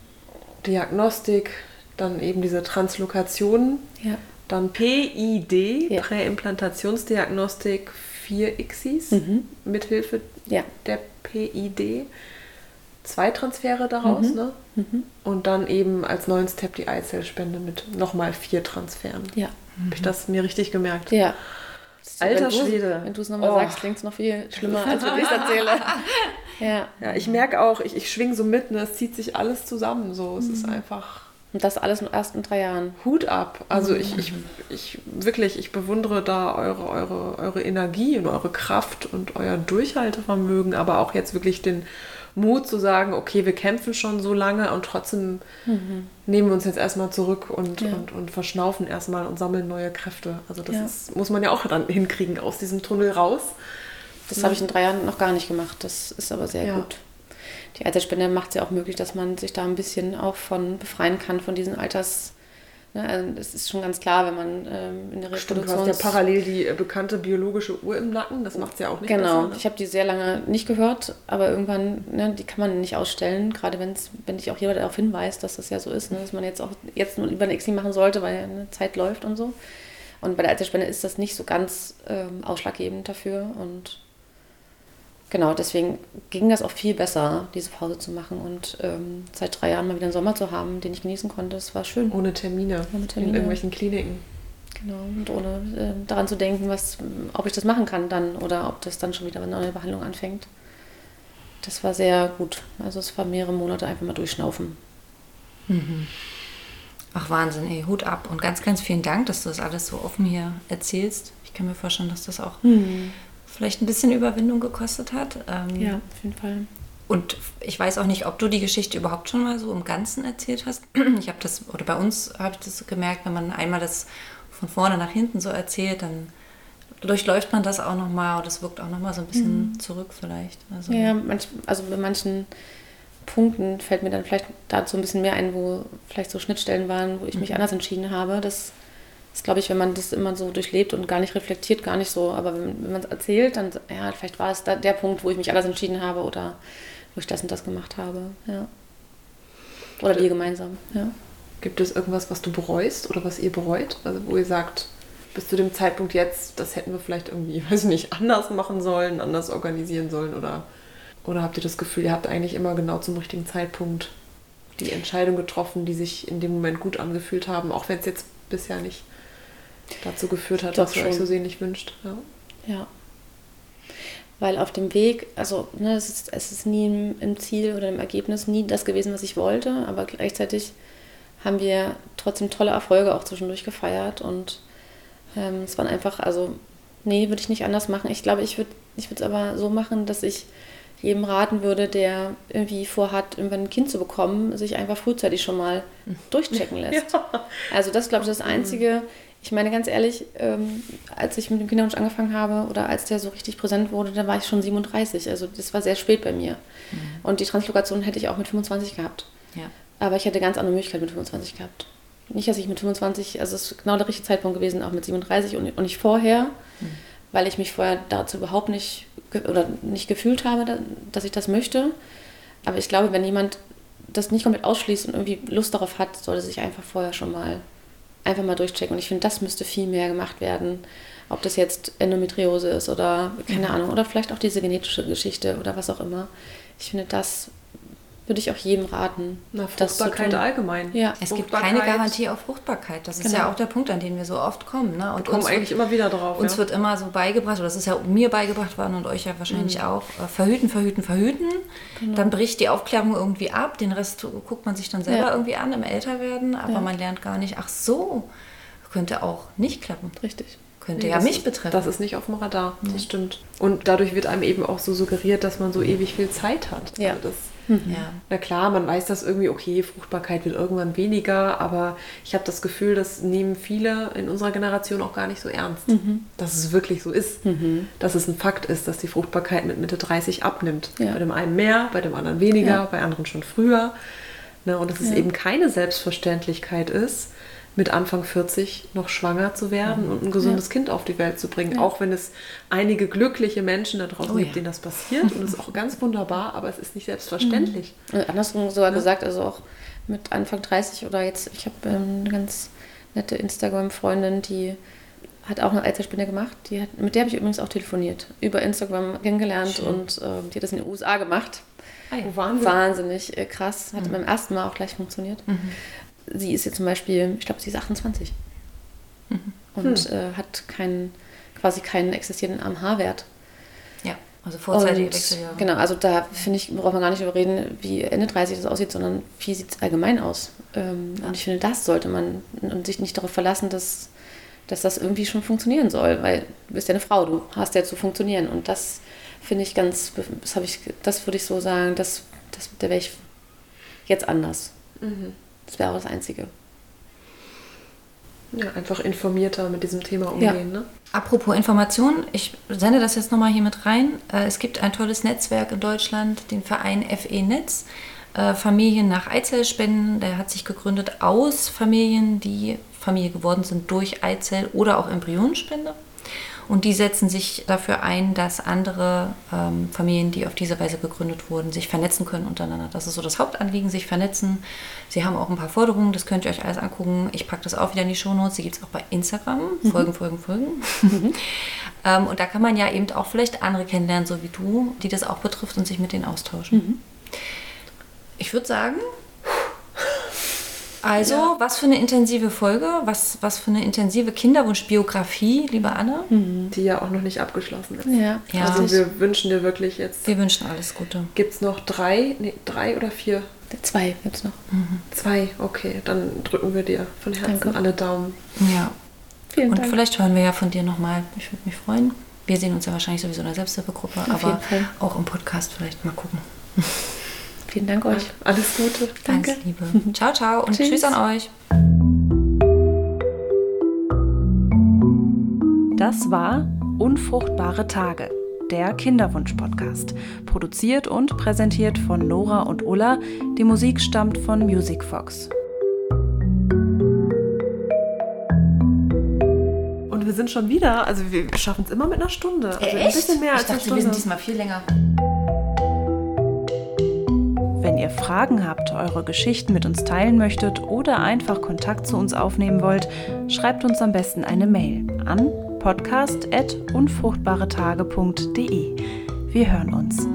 Diagnostik, dann eben diese Translokationen, ja. dann PID, ja. Präimplantationsdiagnostik, 4 Xis, mhm. mithilfe ja. der PID zwei Transfere daraus, mhm. ne? Mhm. Und dann eben als neuen Step die Eizellspende mit nochmal vier Transferen. Ja. Habe ich das mir richtig gemerkt? Ja. Alter Schwede. Wenn du es nochmal oh. sagst, klingt es noch viel schlimmer, als wenn ich es erzähle. *laughs* ja. ja, ich merke auch, ich, ich schwinge so mit, ne? es zieht sich alles zusammen. So. Es mhm. ist einfach. Und das alles in den ersten drei Jahren. Hut ab. Also mhm. ich, ich, ich wirklich, ich bewundere da eure, eure, eure Energie und eure Kraft und euer Durchhaltevermögen, aber auch jetzt wirklich den Mut zu sagen, okay, wir kämpfen schon so lange und trotzdem mhm. nehmen wir uns jetzt erstmal zurück und, ja. und, und verschnaufen erstmal und sammeln neue Kräfte. Also das ja. ist, muss man ja auch dann hinkriegen, aus diesem Tunnel raus. Das habe ich in drei Jahren noch gar nicht gemacht. Das ist aber sehr ja. gut. Die Altersspende macht es ja auch möglich, dass man sich da ein bisschen auch von befreien kann, von diesen Alters also das ist schon ganz klar, wenn man ähm, in der Stimmt, du hast ja parallel die äh, bekannte biologische Uhr im Nacken, das macht es ja auch nicht Genau, besser, ne? ich habe die sehr lange nicht gehört, aber irgendwann, ne, die kann man nicht ausstellen, gerade wenn's, wenn dich auch jemand darauf hinweist, dass das ja so ist, ne, dass man jetzt auch jetzt nur lieber eine XI machen sollte, weil eine Zeit läuft und so. Und bei der Altersspende ist das nicht so ganz ähm, ausschlaggebend dafür und genau, deswegen ging das auch viel besser, diese Pause zu machen und ähm, seit drei Jahren mal wieder einen Sommer zu haben, den ich genießen konnte. Das war schön. Ohne Termine. Ohne Termine. In irgendwelchen Kliniken. Genau, und ohne äh, daran zu denken, was, ob ich das machen kann dann oder ob das dann schon wieder eine neue Behandlung anfängt. Das war sehr gut. Also es war mehrere Monate einfach mal durchschnaufen. Mhm. Ach Wahnsinn, ey, Hut ab und ganz, ganz vielen Dank, dass du das alles so offen hier erzählst. Ich kann mir vorstellen, dass das auch mhm vielleicht ein bisschen Überwindung gekostet hat. Ähm, ja, auf jeden Fall. Und ich weiß auch nicht, ob du die Geschichte überhaupt schon mal so im Ganzen erzählt hast. *clears throat* Ich habe das, oder bei uns habe ich das gemerkt, wenn man einmal das von vorne nach hinten so erzählt, dann durchläuft man das auch nochmal und es wirkt auch nochmal so ein bisschen mhm. zurück vielleicht. Also, ja, manch, also bei manchen Punkten fällt mir dann vielleicht dazu ein bisschen mehr ein, wo vielleicht so Schnittstellen waren, wo ich mich mhm. anders entschieden habe. Das ist, glaube ich, wenn man das immer so durchlebt und gar nicht reflektiert, gar nicht so. Aber wenn, wenn man es erzählt, dann, ja, vielleicht war es da der Punkt, wo ich mich anders entschieden habe oder wo ich das und das gemacht habe. Ja. Oder wir gemeinsam, ja. Gibt es irgendwas, was du bereust oder was ihr bereut? Also wo ihr sagt, bis zu dem Zeitpunkt jetzt, das hätten wir vielleicht irgendwie, *laughs* weiß nicht, anders machen sollen, anders organisieren sollen oder, oder habt ihr das Gefühl, ihr habt eigentlich immer genau zum richtigen Zeitpunkt die Entscheidung getroffen, die sich in dem Moment gut angefühlt haben, auch wenn es jetzt bisher nicht dazu geführt hat, Doch was ihr euch so sehnlich wünscht. Ja. ja. Weil auf dem Weg, also ne, es, ist, es ist nie im, im, Ziel oder im Ergebnis nie das gewesen, was ich wollte, aber gleichzeitig haben wir trotzdem tolle Erfolge auch zwischendurch gefeiert und ähm, es waren einfach, also nee, würde ich nicht anders machen. Ich glaube, ich würde ich es aber so machen, dass ich jedem raten würde, der irgendwie vorhat, irgendwann ein Kind zu bekommen, sich einfach frühzeitig schon mal mhm. durchchecken *laughs* lässt. Ja. Also das glaube ich das Einzige, ich meine ganz ehrlich, ähm, als ich mit dem Kinderwunsch angefangen habe oder als der so richtig präsent wurde, da war ich schon 37. Also das war sehr spät bei mir. Mhm. Und die Translokation hätte ich auch mit 25 gehabt. Ja. Aber ich hätte ganz andere Möglichkeiten mit 25 gehabt. Nicht, dass ich mit 25, also es ist genau der richtige Zeitpunkt gewesen, auch mit 37 und, und nicht vorher, mhm. weil ich mich vorher dazu überhaupt nicht oder nicht gefühlt habe, dass ich das möchte. Aber ich glaube, wenn jemand das nicht komplett ausschließt und irgendwie Lust darauf hat, sollte sich einfach vorher schon mal einfach mal durchchecken. Und ich finde, das müsste viel mehr gemacht werden. Ob das jetzt Endometriose ist oder keine. Ahnung, oder vielleicht auch diese genetische Geschichte oder was auch immer. Ich finde, das würde ich auch jedem raten. Na, Fruchtbarkeit allgemein. Ja. Es gibt keine Garantie auf Fruchtbarkeit. Das genau. ist ja auch der Punkt, an den wir so oft kommen. Ne? Und wir kommen eigentlich wird, immer wieder drauf. Uns ja. wird immer so beigebracht, oder das ist ja mir beigebracht worden und euch ja wahrscheinlich mhm. auch, äh, verhüten, verhüten, verhüten. Genau. Dann bricht die Aufklärung irgendwie ab. Den Rest guckt man sich dann selber ja. irgendwie an im Älterwerden. Aber ja. man lernt gar nicht, ach so, könnte auch nicht klappen. Richtig könnte nee, ja mich betreffen. Das ist nicht auf dem Radar, das stimmt. Und dadurch wird einem eben auch so suggeriert, dass man so ewig viel Zeit hat. Ja. Also das Mhm. Ja. Na klar, man weiß das irgendwie, okay, Fruchtbarkeit wird irgendwann weniger, aber ich habe das Gefühl, das nehmen viele in unserer Generation auch gar nicht so ernst, mhm. dass es wirklich so ist, mhm. dass es ein Fakt ist, dass die Fruchtbarkeit mit Mitte 30 abnimmt. Ja. Bei dem einen mehr, bei dem anderen weniger, ja. bei anderen schon früher. Ne, und dass es eben keine Selbstverständlichkeit ist, mit Anfang 40 noch schwanger zu werden mhm. und ein gesundes ja. Kind auf die Welt zu bringen. Ja. Auch wenn es einige glückliche Menschen da draußen oh, gibt, ja. denen das passiert. Und es ist auch ganz wunderbar, aber es ist nicht selbstverständlich. Mhm. Andersrum sogar gesagt, also auch mit Anfang 30 oder jetzt, ich habe ähm, eine ganz nette Instagram-Freundin, die hat auch eine Eizellspende gemacht. Die hat, mit der habe ich übrigens auch telefoniert, über Instagram kennengelernt Schön. und äh, die hat das in den USA gemacht. Ah, ja. Wahnsinn. Wahnsinnig äh, krass. Hat mhm. beim ersten Mal auch gleich funktioniert. Mhm sie ist jetzt zum Beispiel, ich glaube, sie ist 28 mhm. und hm. äh, hat keinen, quasi keinen existierenden AMH-Wert. Ja, also vorzeitige Wechseljahre. Genau, also da finde ich, braucht man gar nicht überreden, wie Ende 30 das aussieht, sondern wie sieht es allgemein aus. Ähm, ja. Und ich finde, das sollte man und sich nicht darauf verlassen, dass, dass das irgendwie schon funktionieren soll, weil du bist ja eine Frau, du hast ja zu funktionieren und das finde ich ganz, das habe ich, das würde ich so sagen, das, das, da wäre ich jetzt anders. Mhm. Das wäre auch das Einzige. Ja, einfach informierter mit diesem Thema umgehen. Ja. Ne? Apropos Information, ich sende das jetzt nochmal hier mit rein. Äh, es gibt ein tolles Netzwerk in Deutschland, den Verein FE Netz. Äh, Familien nach Eizellspenden. Der hat sich gegründet aus Familien, die Familie geworden sind durch Eizell- oder auch Embryonenspende. Und die setzen sich dafür ein, dass andere ähm, Familien, die auf diese Weise gegründet wurden, sich vernetzen können untereinander. Das ist so das Hauptanliegen, sich vernetzen. Sie haben auch ein paar Forderungen, das könnt ihr euch alles angucken. Ich packe das auch wieder in die Shownotes. Die gibt es auch bei Instagram. Mhm. Folgen, folgen, folgen. Mhm. *laughs* ähm, und da kann man ja eben auch vielleicht andere kennenlernen, so wie du, die das auch betrifft und sich mit denen austauschen. Mhm. Ich würde sagen, also, ja. was für eine intensive Folge, was, was für eine intensive Kinderwunschbiografie, liebe Anne. Mhm. Die ja auch noch nicht abgeschlossen ist. Ja. ja. Also wir wünschen dir wirklich jetzt. Wir wünschen alles Gute. Gibt es noch drei, nee, drei oder vier? Zwei gibt es noch. Mhm. Zwei, okay. Dann drücken wir dir von Herzen Danke. alle Daumen. Ja. Vielen Und Dank. vielleicht hören wir ja von dir nochmal. Ich würde mich freuen. wir sehen uns ja wahrscheinlich sowieso in der Selbsthilfegruppe, Auf aber auch im Podcast vielleicht mal gucken. *laughs* Vielen Dank euch. Alles Gute. Danke. Alles Liebe. Ciao, ciao und tschüss. tschüss an euch. Das war Unfruchtbare Tage, der Kinderwunsch-Podcast. Produziert und präsentiert von Nora und Ulla. Die Musik stammt von Music Fox. Und wir sind schon wieder, also wir schaffen es immer mit einer Stunde. Also Echt? ein bisschen mehr ich als dachte, eine Stunde. Wir sind diesmal viel länger. Wenn ihr Fragen habt, eure Geschichten mit uns teilen möchtet oder einfach Kontakt zu uns aufnehmen wollt, schreibt uns am besten eine Mail an podcast.unfruchtbaretage.de. Wir hören uns.